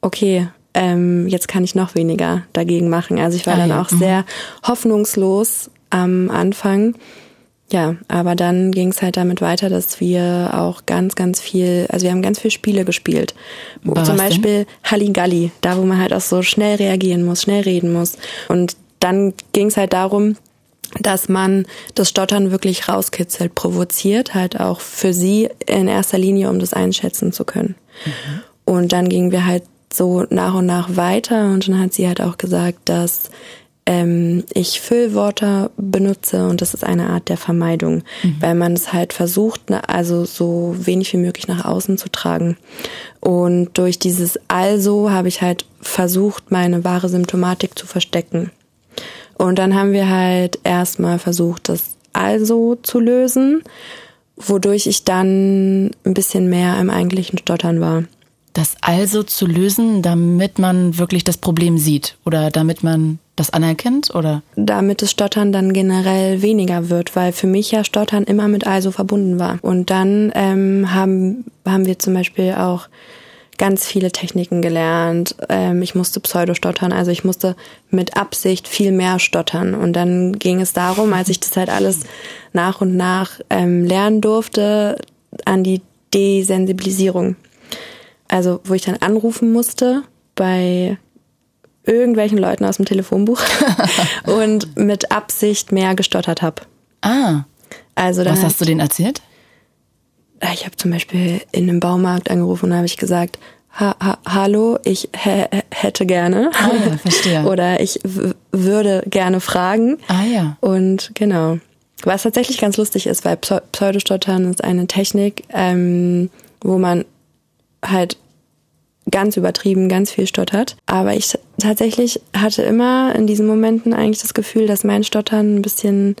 S2: okay, ähm, jetzt kann ich noch weniger dagegen machen. Also ich war ah, dann ja. auch mhm. sehr hoffnungslos am Anfang. Ja, aber dann ging es halt damit weiter, dass wir auch ganz, ganz viel, also wir haben ganz viele Spiele gespielt. Wo zum Beispiel Halligalli, da wo man halt auch so schnell reagieren muss, schnell reden muss. Und dann ging es halt darum, dass man das Stottern wirklich rauskitzelt, provoziert, halt auch für sie in erster Linie, um das einschätzen zu können. Mhm. Und dann gingen wir halt so nach und nach weiter und dann hat sie halt auch gesagt, dass ähm, ich Füllwörter benutze und das ist eine Art der Vermeidung, mhm. weil man es halt versucht, also so wenig wie möglich nach außen zu tragen. Und durch dieses Also habe ich halt versucht, meine wahre Symptomatik zu verstecken. Und dann haben wir halt erstmal versucht, das Also zu lösen, wodurch ich dann ein bisschen mehr im eigentlichen Stottern war
S3: das also zu lösen, damit man wirklich das Problem sieht oder damit man das anerkennt oder?
S2: Damit das Stottern dann generell weniger wird, weil für mich ja Stottern immer mit also verbunden war. Und dann ähm, haben, haben wir zum Beispiel auch ganz viele Techniken gelernt. Ähm, ich musste Pseudostottern, also ich musste mit Absicht viel mehr stottern. Und dann ging es darum, als ich das halt alles nach und nach ähm, lernen durfte, an die Desensibilisierung. Also, wo ich dann anrufen musste bei irgendwelchen Leuten aus dem Telefonbuch und mit Absicht mehr gestottert habe.
S3: Ah. Also Was hast du denen erzählt?
S2: Ich habe zum Beispiel in einem Baumarkt angerufen und habe ich gesagt, ha, ha, hallo, ich hätte gerne.
S3: Ah ja, verstehe.
S2: Oder ich würde gerne fragen.
S3: Ah ja.
S2: Und genau. Was tatsächlich ganz lustig ist, weil Pseudostottern ist eine Technik, ähm, wo man halt ganz übertrieben, ganz viel stottert. Aber ich tatsächlich hatte immer in diesen Momenten eigentlich das Gefühl, dass mein Stottern ein bisschen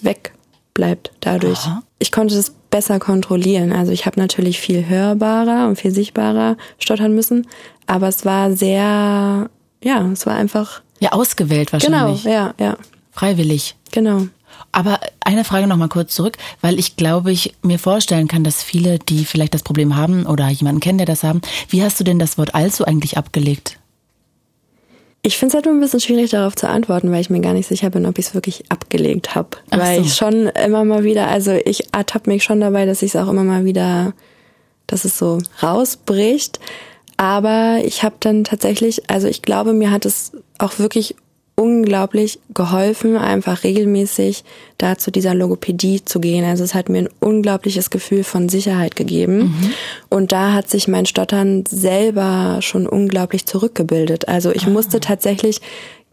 S2: wegbleibt dadurch. Aha. Ich konnte das besser kontrollieren. Also ich habe natürlich viel hörbarer und viel sichtbarer stottern müssen, aber es war sehr, ja, es war einfach.
S3: Ja, ausgewählt wahrscheinlich.
S2: Genau, ja, ja.
S3: Freiwillig.
S2: Genau.
S3: Aber eine Frage noch mal kurz zurück, weil ich glaube, ich mir vorstellen kann, dass viele, die vielleicht das Problem haben oder jemanden kennen, der das haben, wie hast du denn das Wort allzu eigentlich abgelegt?
S2: Ich finde es halt nur ein bisschen schwierig darauf zu antworten, weil ich mir gar nicht sicher bin, ob ich es wirklich abgelegt habe. Weil so. ich schon immer mal wieder, also ich ertappe mich schon dabei, dass ich es auch immer mal wieder, dass es so rausbricht. Aber ich habe dann tatsächlich, also ich glaube, mir hat es auch wirklich unglaublich geholfen, einfach regelmäßig da zu dieser Logopädie zu gehen. Also es hat mir ein unglaubliches Gefühl von Sicherheit gegeben. Mhm. Und da hat sich mein Stottern selber schon unglaublich zurückgebildet. Also ich ah. musste tatsächlich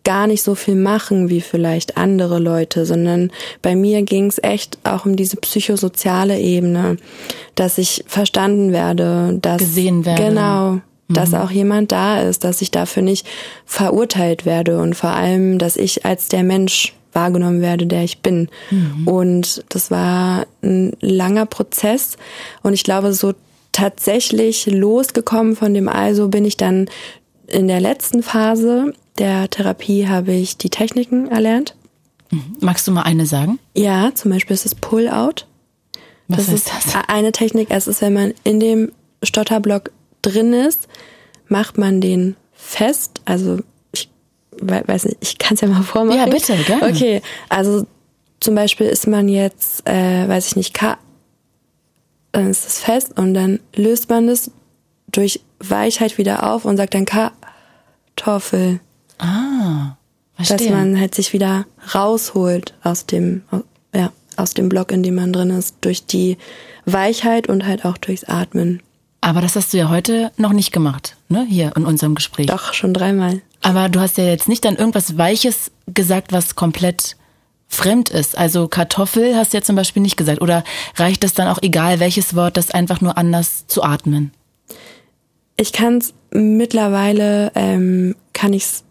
S2: gar nicht so viel machen wie vielleicht andere Leute, sondern bei mir ging es echt auch um diese psychosoziale Ebene, dass ich verstanden werde, dass
S3: gesehen werde.
S2: Genau, dass mhm. auch jemand da ist, dass ich dafür nicht verurteilt werde und vor allem, dass ich als der Mensch wahrgenommen werde, der ich bin. Mhm. Und das war ein langer Prozess und ich glaube, so tatsächlich losgekommen von dem Also bin ich dann in der letzten Phase der Therapie habe ich die Techniken erlernt.
S3: Mhm. Magst du mal eine sagen?
S2: Ja, zum Beispiel ist es Pull-out.
S3: Was das ist das?
S2: Eine Technik, es ist, wenn man in dem Stotterblock drin ist, macht man den fest. Also ich weiß nicht, ich kann es ja mal vormachen.
S3: Ja, bitte, gerne.
S2: Okay, also zum Beispiel ist man jetzt, äh, weiß ich nicht, K, dann ist es fest und dann löst man es durch Weichheit wieder auf und sagt dann Kartoffel.
S3: Ah,
S2: verstehe. Dass man halt sich wieder rausholt aus dem, ja, aus dem Block, in dem man drin ist, durch die Weichheit und halt auch durchs Atmen.
S3: Aber das hast du ja heute noch nicht gemacht, ne? Hier in unserem Gespräch.
S2: Doch, schon dreimal.
S3: Aber du hast ja jetzt nicht dann irgendwas Weiches gesagt, was komplett fremd ist. Also Kartoffel hast du ja zum Beispiel nicht gesagt. Oder reicht es dann auch egal welches Wort, das einfach nur anders zu atmen?
S2: Ich kann es mittlerweile, ähm, kann ich's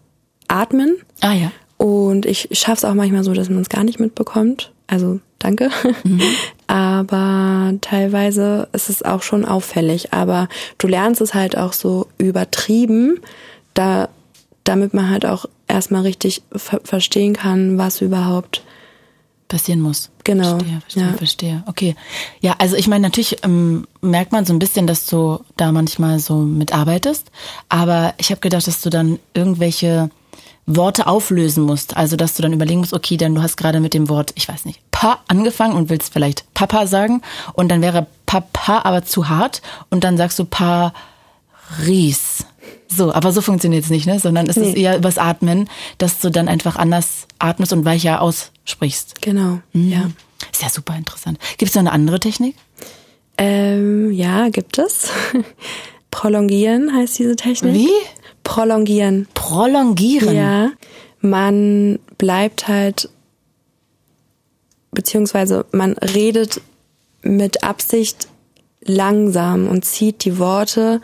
S2: atmen.
S3: Ah ja.
S2: Und ich schaffe es auch manchmal so, dass man es gar nicht mitbekommt. Also danke. Mhm. Aber teilweise ist es auch schon auffällig. Aber du lernst es halt auch so übertrieben, da, damit man halt auch erstmal richtig ver verstehen kann, was überhaupt
S3: passieren muss.
S2: Genau.
S3: Verstehe, verstehe, ja. verstehe. Okay. Ja, also ich meine, natürlich ähm, merkt man so ein bisschen, dass du da manchmal so mitarbeitest. Aber ich habe gedacht, dass du dann irgendwelche Worte auflösen musst. Also, dass du dann überlegen musst, okay, denn du hast gerade mit dem Wort, ich weiß nicht, Pa angefangen und willst vielleicht Papa sagen und dann wäre Papa aber zu hart und dann sagst du Paris. So, aber so funktioniert es nicht, ne? Sondern es nee. ist eher übers Atmen, dass du dann einfach anders atmest und weicher aussprichst.
S2: Genau, mhm. ja.
S3: Ist ja super interessant. Gibt es noch eine andere Technik?
S2: Ähm, ja, gibt es. Prolongieren heißt diese Technik.
S3: Wie?
S2: Prolongieren.
S3: Prolongieren?
S2: Ja. Man bleibt halt, beziehungsweise man redet mit Absicht langsam und zieht die Worte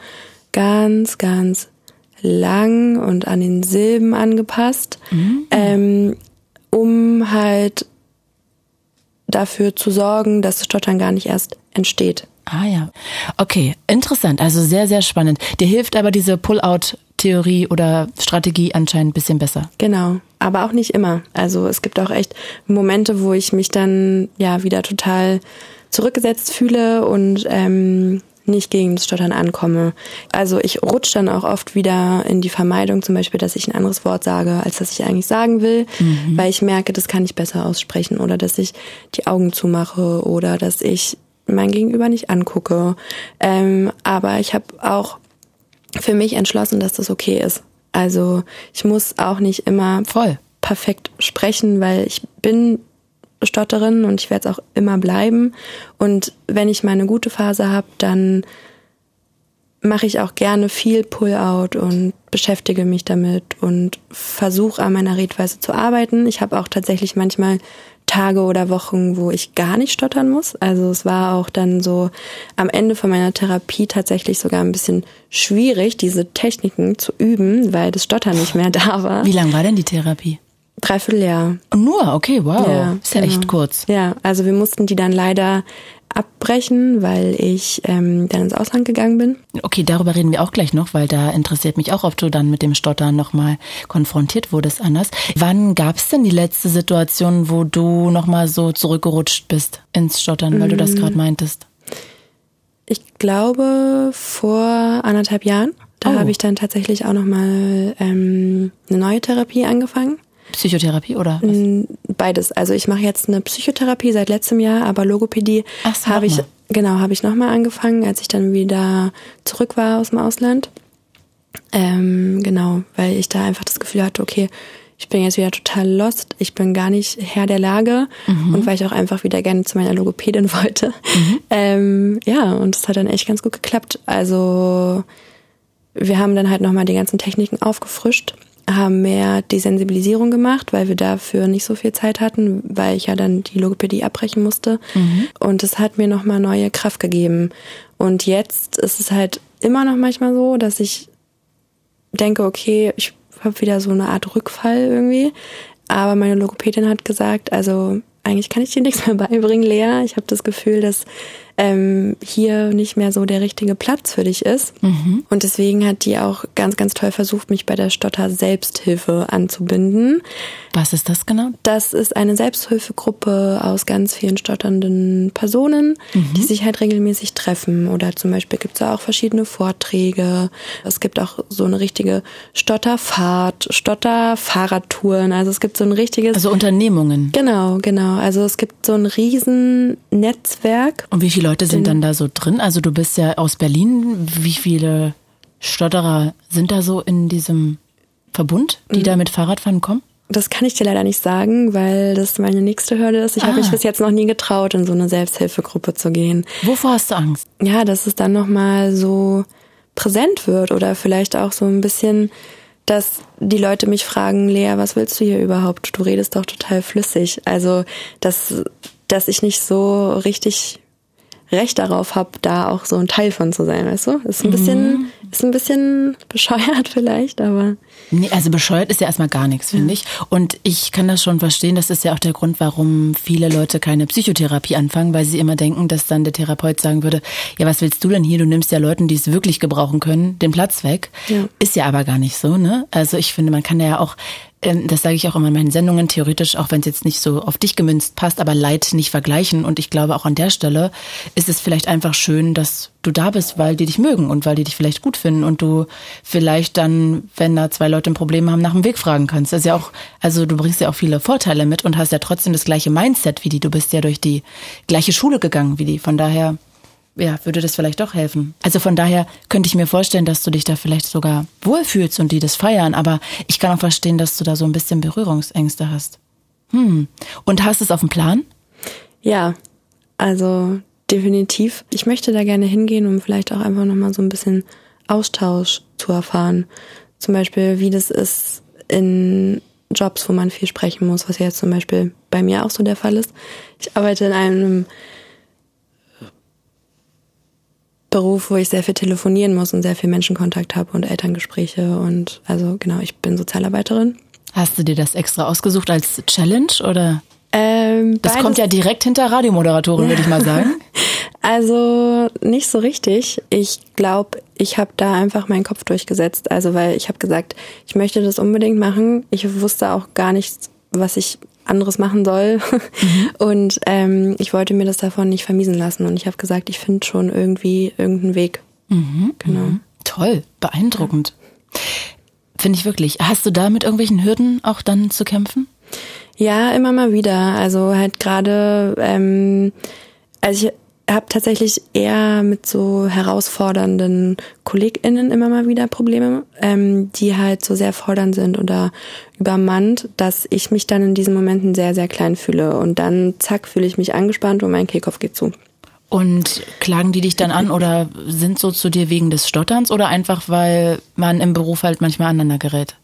S2: ganz, ganz lang und an den Silben angepasst, mhm. ähm, um halt dafür zu sorgen, dass das Stottern gar nicht erst entsteht.
S3: Ah ja. Okay, interessant. Also sehr, sehr spannend. Dir hilft aber diese Pull-out-Theorie oder Strategie anscheinend ein bisschen besser.
S2: Genau. Aber auch nicht immer. Also es gibt auch echt Momente, wo ich mich dann ja wieder total zurückgesetzt fühle und ähm, nicht gegen das Stottern ankomme. Also ich rutsche dann auch oft wieder in die Vermeidung, zum Beispiel, dass ich ein anderes Wort sage, als das ich eigentlich sagen will, mhm. weil ich merke, das kann ich besser aussprechen oder dass ich die Augen zumache oder dass ich mein Gegenüber nicht angucke. Ähm, aber ich habe auch für mich entschlossen, dass das okay ist. Also ich muss auch nicht immer
S3: voll
S2: perfekt sprechen, weil ich bin Stotterin und ich werde es auch immer bleiben. Und wenn ich meine gute Phase habe, dann mache ich auch gerne viel Pull-out und beschäftige mich damit und versuche an meiner Redweise zu arbeiten. Ich habe auch tatsächlich manchmal Tage oder Wochen, wo ich gar nicht stottern muss. Also es war auch dann so am Ende von meiner Therapie tatsächlich sogar ein bisschen schwierig, diese Techniken zu üben, weil das Stottern nicht mehr da war.
S3: Wie lang war denn die Therapie?
S2: Dreiviertel Jahr.
S3: Nur, okay, wow. Ja, ist ja genau. echt kurz.
S2: Ja, also wir mussten die dann leider abbrechen, weil ich ähm, dann ins Ausland gegangen bin.
S3: Okay, darüber reden wir auch gleich noch, weil da interessiert mich auch, ob du dann mit dem Stottern nochmal konfrontiert wurdest anders. Wann gab es denn die letzte Situation, wo du nochmal so zurückgerutscht bist ins Stottern, weil mm. du das gerade meintest?
S2: Ich glaube vor anderthalb Jahren. Da oh. habe ich dann tatsächlich auch nochmal ähm, eine neue Therapie angefangen.
S3: Psychotherapie oder was?
S2: Beides. Also ich mache jetzt eine Psychotherapie seit letztem Jahr, aber Logopädie so, habe ich genau habe ich nochmal angefangen, als ich dann wieder zurück war aus dem Ausland. Ähm, genau, weil ich da einfach das Gefühl hatte, okay, ich bin jetzt wieder total lost, ich bin gar nicht Herr der Lage mhm. und weil ich auch einfach wieder gerne zu meiner Logopädin wollte. Mhm. Ähm, ja, und es hat dann echt ganz gut geklappt. Also wir haben dann halt nochmal die ganzen Techniken aufgefrischt haben mehr Desensibilisierung gemacht, weil wir dafür nicht so viel Zeit hatten, weil ich ja dann die Logopädie abbrechen musste. Mhm. Und es hat mir nochmal neue Kraft gegeben. Und jetzt ist es halt immer noch manchmal so, dass ich denke, okay, ich habe wieder so eine Art Rückfall irgendwie. Aber meine Logopädin hat gesagt, also eigentlich kann ich dir nichts mehr beibringen, Lea. Ich habe das Gefühl, dass ähm, hier nicht mehr so der richtige Platz für dich ist. Mhm. Und deswegen hat die auch ganz, ganz toll versucht, mich bei der Stotter Selbsthilfe anzubinden.
S3: Was ist das genau?
S2: Das ist eine Selbsthilfegruppe aus ganz vielen stotternden Personen, mhm. die sich halt regelmäßig treffen. Oder zum Beispiel gibt es auch verschiedene Vorträge. Es gibt auch so eine richtige Stotterfahrt, Stotterfahrradtouren. Also es gibt so ein richtiges.
S3: Also Unternehmungen.
S2: Genau, genau. Also es gibt so ein riesen Netzwerk.
S3: Und wie viele Leute sind dann da so drin? Also du bist ja aus Berlin. Wie viele Stotterer sind da so in diesem Verbund, die mhm. da mit Fahrradfahren kommen?
S2: Das kann ich dir leider nicht sagen, weil das meine nächste Hürde ist. Ich ah. habe mich bis jetzt noch nie getraut, in so eine Selbsthilfegruppe zu gehen.
S3: Wovor hast du Angst?
S2: Ja, dass es dann nochmal so präsent wird oder vielleicht auch so ein bisschen, dass die Leute mich fragen, Lea, was willst du hier überhaupt? Du redest doch total flüssig. Also, dass, dass ich nicht so richtig Recht darauf habe, da auch so ein Teil von zu sein, weißt du? Ist ein bisschen, mhm. ist ein bisschen bescheuert vielleicht, aber.
S3: Nee, also bescheuert ist ja erstmal gar nichts, finde ja. ich. Und ich kann das schon verstehen, das ist ja auch der Grund, warum viele Leute keine Psychotherapie anfangen, weil sie immer denken, dass dann der Therapeut sagen würde, ja, was willst du denn hier? Du nimmst ja Leuten, die es wirklich gebrauchen können, den Platz weg. Ja. Ist ja aber gar nicht so, ne? Also ich finde, man kann ja auch das sage ich auch immer in meinen Sendungen, theoretisch, auch wenn es jetzt nicht so auf dich gemünzt passt, aber Leid nicht vergleichen. Und ich glaube, auch an der Stelle ist es vielleicht einfach schön, dass du da bist, weil die dich mögen und weil die dich vielleicht gut finden und du vielleicht dann, wenn da zwei Leute ein Problem haben, nach dem Weg fragen kannst. Das ist ja auch, also du bringst ja auch viele Vorteile mit und hast ja trotzdem das gleiche Mindset wie die. Du bist ja durch die gleiche Schule gegangen wie die. Von daher ja, würde das vielleicht doch helfen. Also von daher könnte ich mir vorstellen, dass du dich da vielleicht sogar wohlfühlst und die das feiern, aber ich kann auch verstehen, dass du da so ein bisschen Berührungsängste hast. Hm. Und hast du es auf dem Plan?
S2: Ja, also definitiv. Ich möchte da gerne hingehen, um vielleicht auch einfach nochmal so ein bisschen Austausch zu erfahren. Zum Beispiel, wie das ist in Jobs, wo man viel sprechen muss, was ja jetzt zum Beispiel bei mir auch so der Fall ist. Ich arbeite in einem Beruf, wo ich sehr viel telefonieren muss und sehr viel Menschenkontakt habe und Elterngespräche und also genau, ich bin Sozialarbeiterin.
S3: Hast du dir das extra ausgesucht als Challenge oder? Ähm, das kommt ja direkt hinter Radiomoderatorin, würde ich mal sagen.
S2: Also nicht so richtig. Ich glaube, ich habe da einfach meinen Kopf durchgesetzt. Also weil ich habe gesagt, ich möchte das unbedingt machen. Ich wusste auch gar nicht, was ich anderes machen soll. Mhm. Und ähm, ich wollte mir das davon nicht vermiesen lassen. Und ich habe gesagt, ich finde schon irgendwie irgendeinen Weg.
S3: Mhm. Genau. Mhm. Toll, beeindruckend. Ja. Finde ich wirklich. Hast du da mit irgendwelchen Hürden auch dann zu kämpfen?
S2: Ja, immer mal wieder. Also halt gerade, ähm, also ich habe tatsächlich eher mit so herausfordernden KollegInnen immer mal wieder Probleme, ähm, die halt so sehr fordernd sind oder übermannt, dass ich mich dann in diesen Momenten sehr, sehr klein fühle. Und dann, zack, fühle ich mich angespannt und mein Kehlkopf geht zu.
S3: Und klagen die dich dann an oder sind so zu dir wegen des Stotterns oder einfach, weil man im Beruf halt manchmal aneinander gerät?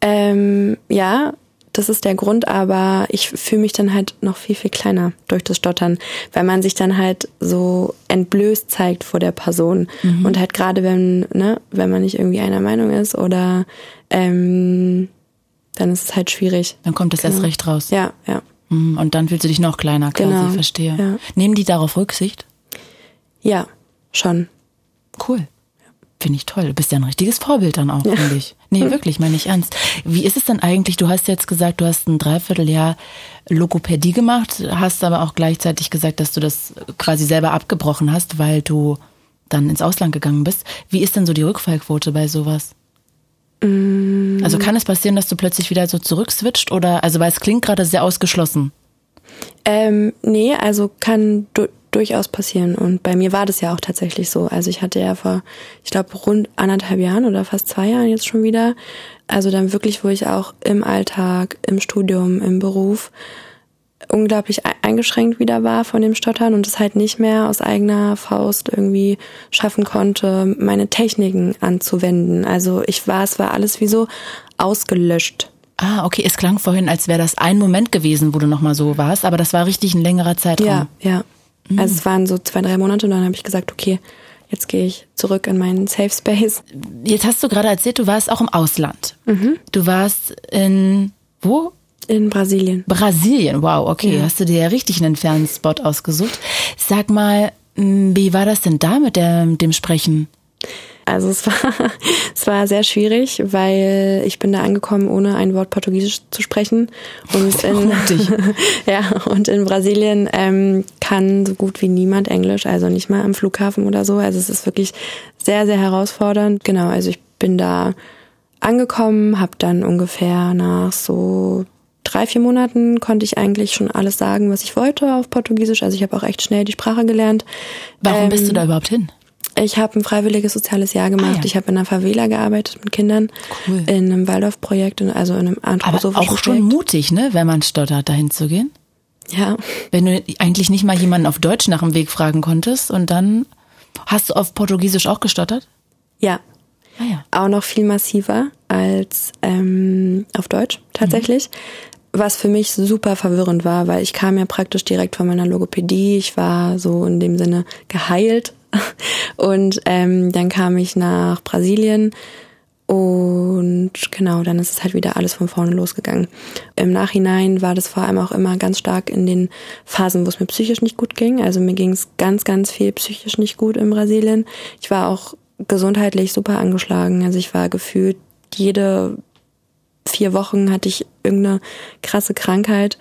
S2: Ähm, ja, das ist der Grund, aber ich fühle mich dann halt noch viel, viel kleiner durch das Stottern, weil man sich dann halt so entblößt zeigt vor der Person. Mhm. Und halt gerade wenn, ne, wenn man nicht irgendwie einer Meinung ist oder ähm, dann ist es halt schwierig.
S3: Dann kommt es genau. erst recht raus.
S2: Ja, ja.
S3: Hm, und dann fühlst du dich noch kleiner quasi, genau. verstehe. Ja. Nehmen die darauf Rücksicht?
S2: Ja, schon.
S3: Cool. Finde ich toll. Du bist ja ein richtiges Vorbild dann auch, ja. finde ich. Nee, wirklich, meine ich ernst. Wie ist es denn eigentlich? Du hast jetzt gesagt, du hast ein Dreivierteljahr Logopädie gemacht, hast aber auch gleichzeitig gesagt, dass du das quasi selber abgebrochen hast, weil du dann ins Ausland gegangen bist. Wie ist denn so die Rückfallquote bei sowas? Mm. Also kann es passieren, dass du plötzlich wieder so zurückswitcht oder, also weil es klingt gerade sehr ausgeschlossen.
S2: Ähm, nee, also kann du durchaus passieren. Und bei mir war das ja auch tatsächlich so. Also ich hatte ja vor, ich glaube, rund anderthalb Jahren oder fast zwei Jahren jetzt schon wieder. Also dann wirklich, wo ich auch im Alltag, im Studium, im Beruf unglaublich eingeschränkt wieder war von dem Stottern und es halt nicht mehr aus eigener Faust irgendwie schaffen konnte, meine Techniken anzuwenden. Also ich war, es war alles wie so ausgelöscht.
S3: Ah, okay, es klang vorhin, als wäre das ein Moment gewesen, wo du nochmal so warst, aber das war richtig ein längerer Zeitraum.
S2: Ja, ja. Mhm. Also es waren so zwei, drei Monate und dann habe ich gesagt, okay, jetzt gehe ich zurück in meinen Safe Space.
S3: Jetzt hast du gerade erzählt, du warst auch im Ausland. Mhm. Du warst in wo?
S2: In Brasilien.
S3: Brasilien, wow, okay. Ja. Hast du dir ja richtig einen fernen Spot ausgesucht. Sag mal, wie war das denn da mit, der, mit dem Sprechen?
S2: Also es war, es war sehr schwierig, weil ich bin da angekommen, ohne ein Wort Portugiesisch zu sprechen. Und in, ja, und in Brasilien ähm, kann so gut wie niemand Englisch, also nicht mal am Flughafen oder so. Also es ist wirklich sehr, sehr herausfordernd. Genau, also ich bin da angekommen, habe dann ungefähr nach so drei, vier Monaten konnte ich eigentlich schon alles sagen, was ich wollte auf Portugiesisch. Also ich habe auch echt schnell die Sprache gelernt.
S3: Warum ähm, bist du ähm, da überhaupt hin?
S2: Ich habe ein freiwilliges soziales Jahr gemacht. Ah, ja. Ich habe in einer Favela gearbeitet mit Kindern. Cool. In einem Waldorfprojekt, also in einem anthroposophischen
S3: Aber auch schon mutig, ne, wenn man stottert, dahin zu gehen.
S2: Ja.
S3: Wenn du eigentlich nicht mal jemanden auf Deutsch nach dem Weg fragen konntest und dann hast du auf Portugiesisch auch gestottert?
S2: Ja. Ah, ja. Auch noch viel massiver als ähm, auf Deutsch tatsächlich. Mhm. Was für mich super verwirrend war, weil ich kam ja praktisch direkt von meiner Logopädie. Ich war so in dem Sinne geheilt und ähm, dann kam ich nach Brasilien und genau, dann ist es halt wieder alles von vorne losgegangen. Im Nachhinein war das vor allem auch immer ganz stark in den Phasen, wo es mir psychisch nicht gut ging. Also mir ging es ganz, ganz viel psychisch nicht gut in Brasilien. Ich war auch gesundheitlich super angeschlagen. Also ich war gefühlt jede vier Wochen hatte ich irgendeine krasse Krankheit.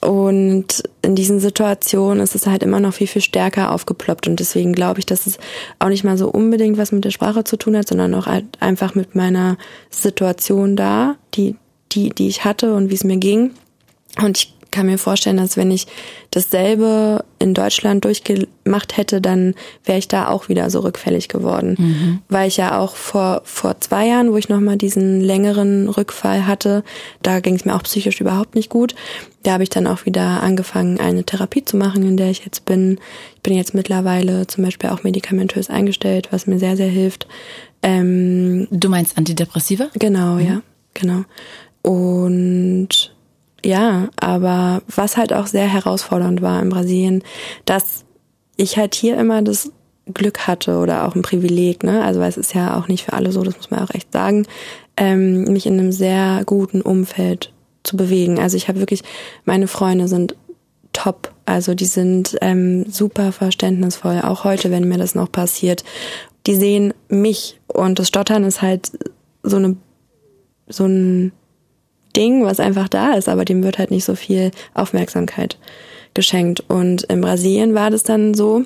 S2: Und in diesen Situationen ist es halt immer noch viel, viel stärker aufgeploppt. Und deswegen glaube ich, dass es auch nicht mal so unbedingt was mit der Sprache zu tun hat, sondern auch halt einfach mit meiner Situation da, die, die, die ich hatte und wie es mir ging. Und ich kann mir vorstellen, dass wenn ich dasselbe in Deutschland durchgemacht hätte, dann wäre ich da auch wieder so rückfällig geworden. Mhm. Weil ich ja auch vor, vor zwei Jahren, wo ich nochmal diesen längeren Rückfall hatte, da ging es mir auch psychisch überhaupt nicht gut. Da habe ich dann auch wieder angefangen, eine Therapie zu machen, in der ich jetzt bin. Ich bin jetzt mittlerweile zum Beispiel auch medikamentös eingestellt, was mir sehr, sehr hilft.
S3: Ähm, du meinst Antidepressiva?
S2: Genau, mhm. ja, genau. Und ja, aber was halt auch sehr herausfordernd war in Brasilien, dass ich halt hier immer das Glück hatte oder auch ein Privileg, ne? Also weil es ist ja auch nicht für alle so, das muss man auch echt sagen, ähm, mich in einem sehr guten Umfeld zu bewegen. Also ich habe wirklich, meine Freunde sind top. Also die sind ähm, super verständnisvoll, auch heute, wenn mir das noch passiert. Die sehen mich und das Stottern ist halt so eine so ein Ding, was einfach da ist, aber dem wird halt nicht so viel Aufmerksamkeit geschenkt. Und in Brasilien war das dann so,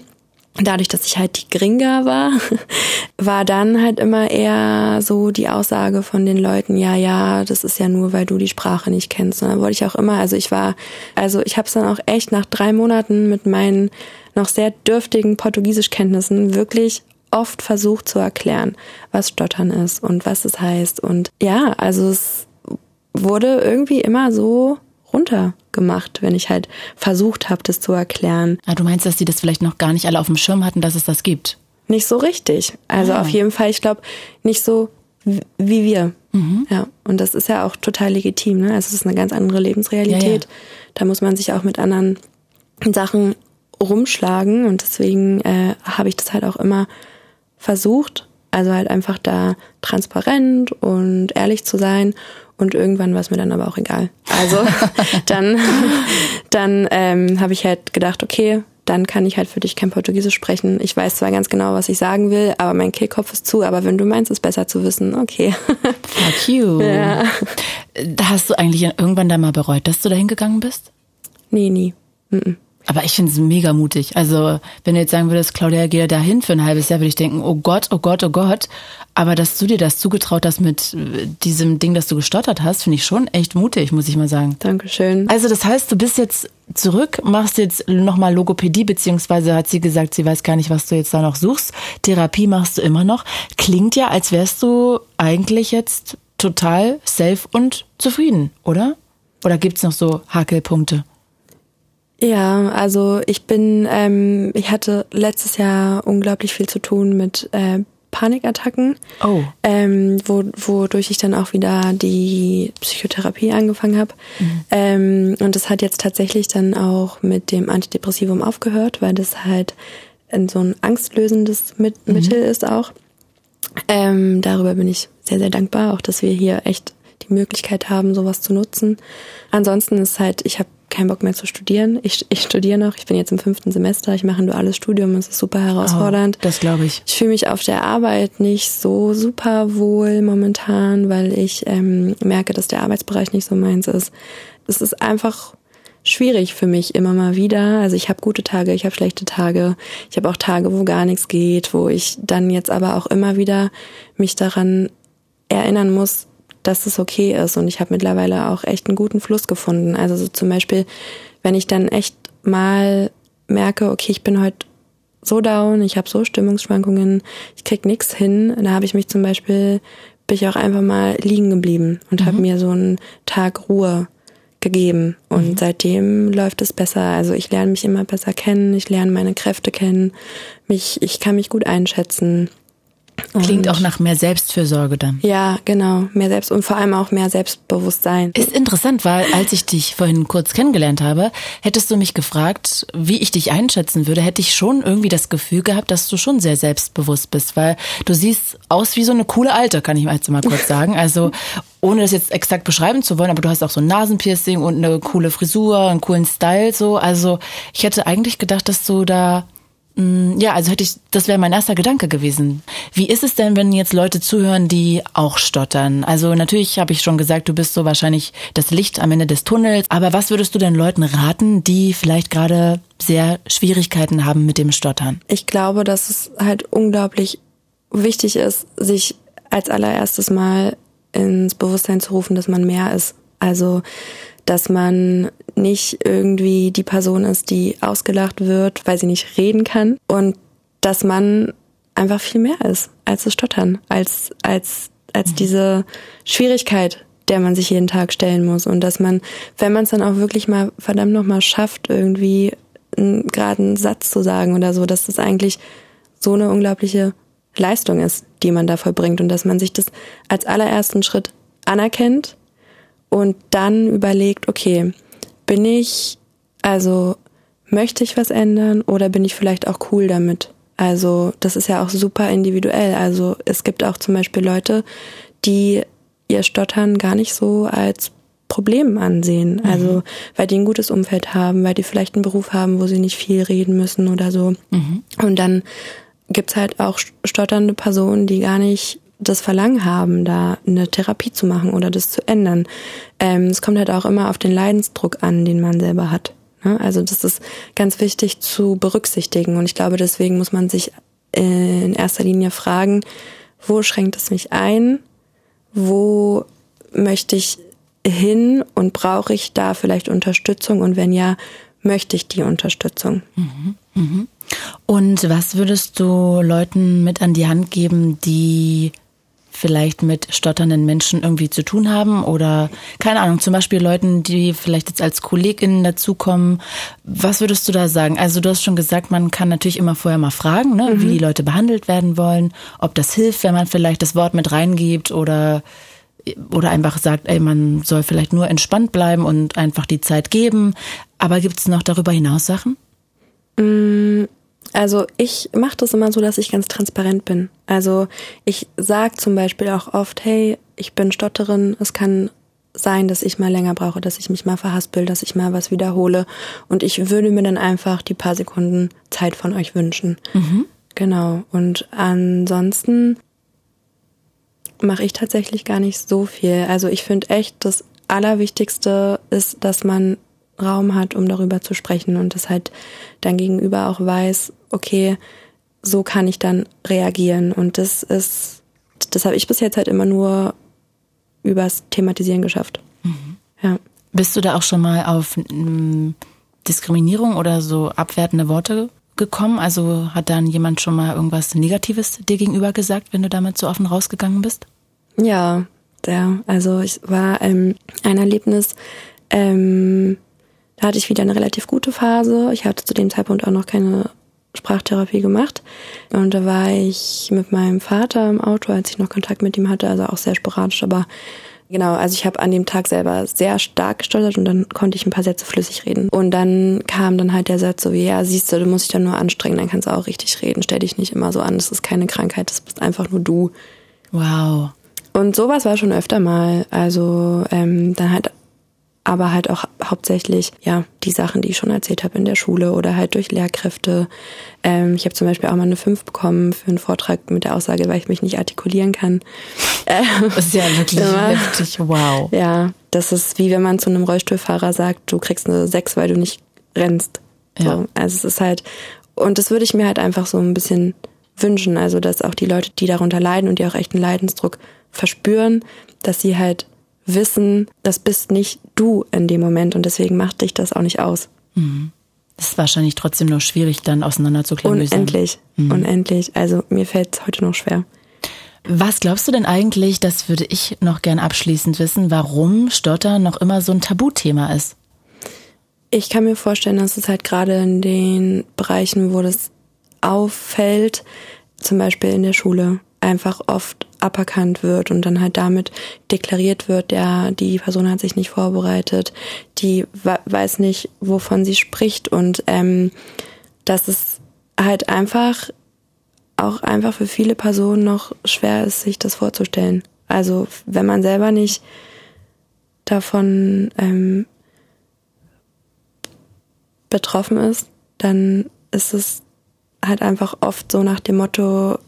S2: dadurch, dass ich halt die Gringa war, war dann halt immer eher so die Aussage von den Leuten, ja, ja, das ist ja nur, weil du die Sprache nicht kennst. Und dann wollte ich auch immer, also ich war, also ich habe es dann auch echt nach drei Monaten mit meinen noch sehr dürftigen Portugiesischkenntnissen wirklich oft versucht zu erklären, was Stottern ist und was es heißt. Und ja, also es wurde irgendwie immer so runtergemacht, wenn ich halt versucht habe, das zu erklären.
S3: Ah, du meinst, dass die das vielleicht noch gar nicht alle auf dem Schirm hatten, dass es das gibt?
S2: Nicht so richtig. Also ah. auf jeden Fall, ich glaube, nicht so wie wir. Mhm. Ja, und das ist ja auch total legitim. Ne? Also es ist eine ganz andere Lebensrealität. Ja, ja. Da muss man sich auch mit anderen Sachen rumschlagen und deswegen äh, habe ich das halt auch immer versucht Also halt einfach da transparent und ehrlich zu sein. Und irgendwann war es mir dann aber auch egal. Also dann, dann ähm, habe ich halt gedacht, okay, dann kann ich halt für dich kein Portugiesisch sprechen. Ich weiß zwar ganz genau, was ich sagen will, aber mein Kehlkopf ist zu. Aber wenn du meinst, es besser zu wissen, okay.
S3: Fuck you. Ja. Hast du eigentlich irgendwann da mal bereut, dass du da hingegangen bist?
S2: Nee, nie. Mm -mm.
S3: Aber ich finde es mega mutig. Also, wenn du jetzt sagen würdest, Claudia, geh da hin für ein halbes Jahr, würde ich denken, oh Gott, oh Gott, oh Gott. Aber dass du dir das zugetraut hast mit äh, diesem Ding, das du gestottert hast, finde ich schon echt mutig, muss ich mal sagen.
S2: Dankeschön.
S3: Also, das heißt, du bist jetzt zurück, machst jetzt nochmal Logopädie, beziehungsweise hat sie gesagt, sie weiß gar nicht, was du jetzt da noch suchst. Therapie machst du immer noch. Klingt ja, als wärst du eigentlich jetzt total safe und zufrieden, oder? Oder gibt's noch so Hakelpunkte?
S2: Ja, also ich bin, ähm, ich hatte letztes Jahr unglaublich viel zu tun mit äh, Panikattacken,
S3: oh.
S2: ähm, wo, wodurch ich dann auch wieder die Psychotherapie angefangen habe. Mhm. Ähm, und das hat jetzt tatsächlich dann auch mit dem Antidepressivum aufgehört, weil das halt so ein angstlösendes mit mhm. Mittel ist auch. Ähm, darüber bin ich sehr, sehr dankbar, auch dass wir hier echt die Möglichkeit haben, sowas zu nutzen. Ansonsten ist halt, ich habe keinen Bock mehr zu studieren. Ich, ich studiere noch, ich bin jetzt im fünften Semester, ich mache ein duales Studium, es ist super herausfordernd.
S3: Oh, das glaube ich.
S2: Ich fühle mich auf der Arbeit nicht so super wohl momentan, weil ich ähm, merke, dass der Arbeitsbereich nicht so meins ist. Es ist einfach schwierig für mich immer mal wieder. Also ich habe gute Tage, ich habe schlechte Tage. Ich habe auch Tage, wo gar nichts geht, wo ich dann jetzt aber auch immer wieder mich daran erinnern muss, dass es okay ist. Und ich habe mittlerweile auch echt einen guten Fluss gefunden. Also so zum Beispiel, wenn ich dann echt mal merke, okay, ich bin heute so down, ich habe so Stimmungsschwankungen, ich krieg nichts hin, da habe ich mich zum Beispiel, bin ich auch einfach mal liegen geblieben und mhm. habe mir so einen Tag Ruhe gegeben. Und mhm. seitdem läuft es besser. Also ich lerne mich immer besser kennen, ich lerne meine Kräfte kennen, mich, ich kann mich gut einschätzen.
S3: Klingt auch nach mehr Selbstfürsorge dann.
S2: Ja, genau. Mehr Selbst und vor allem auch mehr Selbstbewusstsein.
S3: Ist interessant, weil als ich dich vorhin kurz kennengelernt habe, hättest du mich gefragt, wie ich dich einschätzen würde, hätte ich schon irgendwie das Gefühl gehabt, dass du schon sehr selbstbewusst bist, weil du siehst aus wie so eine coole Alte, kann ich jetzt mal kurz sagen. Also ohne das jetzt exakt beschreiben zu wollen, aber du hast auch so ein Nasenpiercing und eine coole Frisur, einen coolen Style so. Also ich hätte eigentlich gedacht, dass du da ja, also hätte ich, das wäre mein erster Gedanke gewesen. Wie ist es denn, wenn jetzt Leute zuhören, die auch stottern? Also natürlich habe ich schon gesagt, du bist so wahrscheinlich das Licht am Ende des Tunnels. Aber was würdest du denn Leuten raten, die vielleicht gerade sehr Schwierigkeiten haben mit dem Stottern?
S2: Ich glaube, dass es halt unglaublich wichtig ist, sich als allererstes Mal ins Bewusstsein zu rufen, dass man mehr ist. Also dass man nicht irgendwie die Person ist, die ausgelacht wird, weil sie nicht reden kann. Und dass man einfach viel mehr ist als das Stottern, als als als mhm. diese Schwierigkeit, der man sich jeden Tag stellen muss. Und dass man, wenn man es dann auch wirklich mal verdammt noch mal schafft, irgendwie einen geraden Satz zu sagen oder so, dass das eigentlich so eine unglaubliche Leistung ist, die man da vollbringt. Und dass man sich das als allerersten Schritt anerkennt und dann überlegt, okay, bin ich, also möchte ich was ändern oder bin ich vielleicht auch cool damit? Also das ist ja auch super individuell. Also es gibt auch zum Beispiel Leute, die ihr Stottern gar nicht so als Problem ansehen. Mhm. Also weil die ein gutes Umfeld haben, weil die vielleicht einen Beruf haben, wo sie nicht viel reden müssen oder so. Mhm. Und dann gibt's halt auch stotternde Personen, die gar nicht das Verlangen haben, da eine Therapie zu machen oder das zu ändern. Ähm, es kommt halt auch immer auf den Leidensdruck an, den man selber hat. Ne? Also das ist ganz wichtig zu berücksichtigen. Und ich glaube, deswegen muss man sich äh, in erster Linie fragen, wo schränkt es mich ein? Wo möchte ich hin und brauche ich da vielleicht Unterstützung? Und wenn ja, möchte ich die Unterstützung?
S3: Mhm. Mhm. Und was würdest du Leuten mit an die Hand geben, die vielleicht mit stotternden Menschen irgendwie zu tun haben oder keine Ahnung, zum Beispiel Leuten, die vielleicht jetzt als KollegInnen dazukommen. Was würdest du da sagen? Also du hast schon gesagt, man kann natürlich immer vorher mal fragen, ne, mhm. wie die Leute behandelt werden wollen, ob das hilft, wenn man vielleicht das Wort mit reingibt oder oder einfach sagt, ey, man soll vielleicht nur entspannt bleiben und einfach die Zeit geben. Aber gibt es noch darüber hinaus Sachen?
S2: Mm, Also ich mache das immer so, dass ich ganz transparent bin. Also ich sage zum Beispiel auch oft, hey, ich bin Stotterin, es kann sein, dass ich mal länger brauche, dass ich mich mal verhaspel, dass ich mal was wiederhole. Und ich würde mir dann einfach die paar Sekunden Zeit von euch wünschen. Mhm. Genau. Und ansonsten mache ich tatsächlich gar nicht so viel. Also ich finde echt, das Allerwichtigste ist, dass man Raum hat, um darüber zu sprechen und das halt dein Gegenüber auch weiß, okay, so kann ich dann reagieren. Und das ist, das habe ich bis jetzt halt immer nur übers Thematisieren geschafft. Mhm.
S3: Ja. Bist du da auch schon mal auf ähm, Diskriminierung oder so abwertende Worte gekommen? Also hat dann jemand schon mal irgendwas Negatives dir gegenüber gesagt, wenn du damit so offen rausgegangen bist?
S2: Ja, ja. Also ich war ähm, ein Erlebnis, ähm, da hatte ich wieder eine relativ gute Phase. Ich hatte zu dem Zeitpunkt auch noch keine Sprachtherapie gemacht. Und da war ich mit meinem Vater im Auto, als ich noch Kontakt mit ihm hatte, also auch sehr sporadisch, aber genau, also ich habe an dem Tag selber sehr stark gestottert und dann konnte ich ein paar Sätze flüssig reden. Und dann kam dann halt der Satz so wie, ja, siehst du, du musst dich dann nur anstrengen, dann kannst du auch richtig reden. Stell dich nicht immer so an, das ist keine Krankheit, das bist einfach nur du.
S3: Wow.
S2: Und sowas war schon öfter mal. Also ähm, dann halt aber halt auch hauptsächlich ja die Sachen, die ich schon erzählt habe in der Schule oder halt durch Lehrkräfte. Ähm, ich habe zum Beispiel auch mal eine 5 bekommen für einen Vortrag mit der Aussage, weil ich mich nicht artikulieren kann.
S3: Das ist ja wirklich heftig, wow.
S2: Ja, das ist wie wenn man zu einem Rollstuhlfahrer sagt, du kriegst eine 6, weil du nicht rennst. So. Ja. Also es ist halt, und das würde ich mir halt einfach so ein bisschen wünschen, also dass auch die Leute, die darunter leiden und die auch echt einen Leidensdruck verspüren, dass sie halt wissen, das bist nicht du in dem Moment und deswegen macht dich das auch nicht aus. Mhm.
S3: Das ist wahrscheinlich trotzdem noch schwierig, dann auseinanderzuklären.
S2: Unendlich, mhm. unendlich. Also mir fällt es heute noch schwer.
S3: Was glaubst du denn eigentlich, das würde ich noch gern abschließend wissen, warum Stotter noch immer so ein Tabuthema ist?
S2: Ich kann mir vorstellen, dass es halt gerade in den Bereichen, wo das auffällt, zum Beispiel in der Schule, einfach oft aberkannt wird und dann halt damit deklariert wird, ja, die Person hat sich nicht vorbereitet, die weiß nicht, wovon sie spricht und ähm, dass es halt einfach auch einfach für viele Personen noch schwer ist, sich das vorzustellen. Also wenn man selber nicht davon ähm, betroffen ist, dann ist es halt einfach oft so nach dem Motto,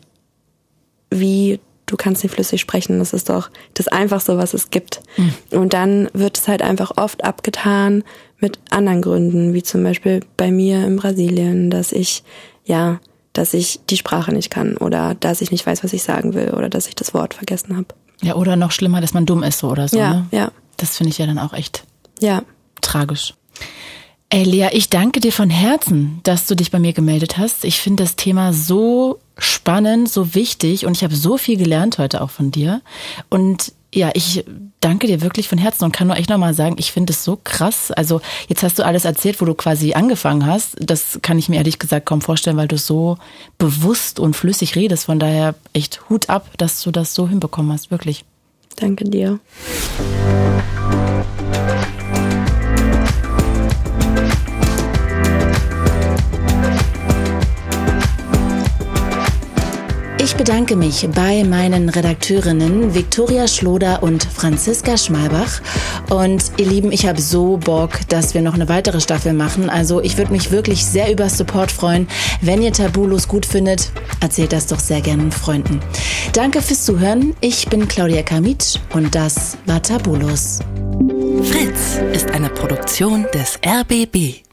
S2: wie du kannst nicht flüssig sprechen, das ist doch das Einfachste, was es gibt. Mhm. Und dann wird es halt einfach oft abgetan mit anderen Gründen, wie zum Beispiel bei mir in Brasilien, dass ich, ja, dass ich die Sprache nicht kann oder dass ich nicht weiß, was ich sagen will oder dass ich das Wort vergessen habe.
S3: Ja, oder noch schlimmer, dass man dumm ist so oder so.
S2: Ja,
S3: ne?
S2: ja.
S3: Das finde ich ja dann auch echt
S2: ja.
S3: tragisch. Ey, Lea, ich danke dir von Herzen, dass du dich bei mir gemeldet hast. Ich finde das Thema so spannend, so wichtig und ich habe so viel gelernt heute auch von dir. Und ja, ich danke dir wirklich von Herzen und kann nur echt nochmal sagen, ich finde es so krass. Also jetzt hast du alles erzählt, wo du quasi angefangen hast. Das kann ich mir ehrlich gesagt kaum vorstellen, weil du so bewusst und flüssig redest. Von daher echt Hut ab, dass du das so hinbekommen hast, wirklich.
S2: Danke dir.
S3: Ich bedanke mich bei meinen Redakteurinnen Viktoria Schloder und Franziska Schmalbach. Und ihr Lieben, ich habe so Bock, dass wir noch eine weitere Staffel machen. Also ich würde mich wirklich sehr über Support freuen. Wenn ihr Tabulos gut findet, erzählt das doch sehr gerne Freunden. Danke fürs Zuhören. Ich bin Claudia Kamit und das war Tabulos.
S1: Fritz ist eine Produktion des RBB.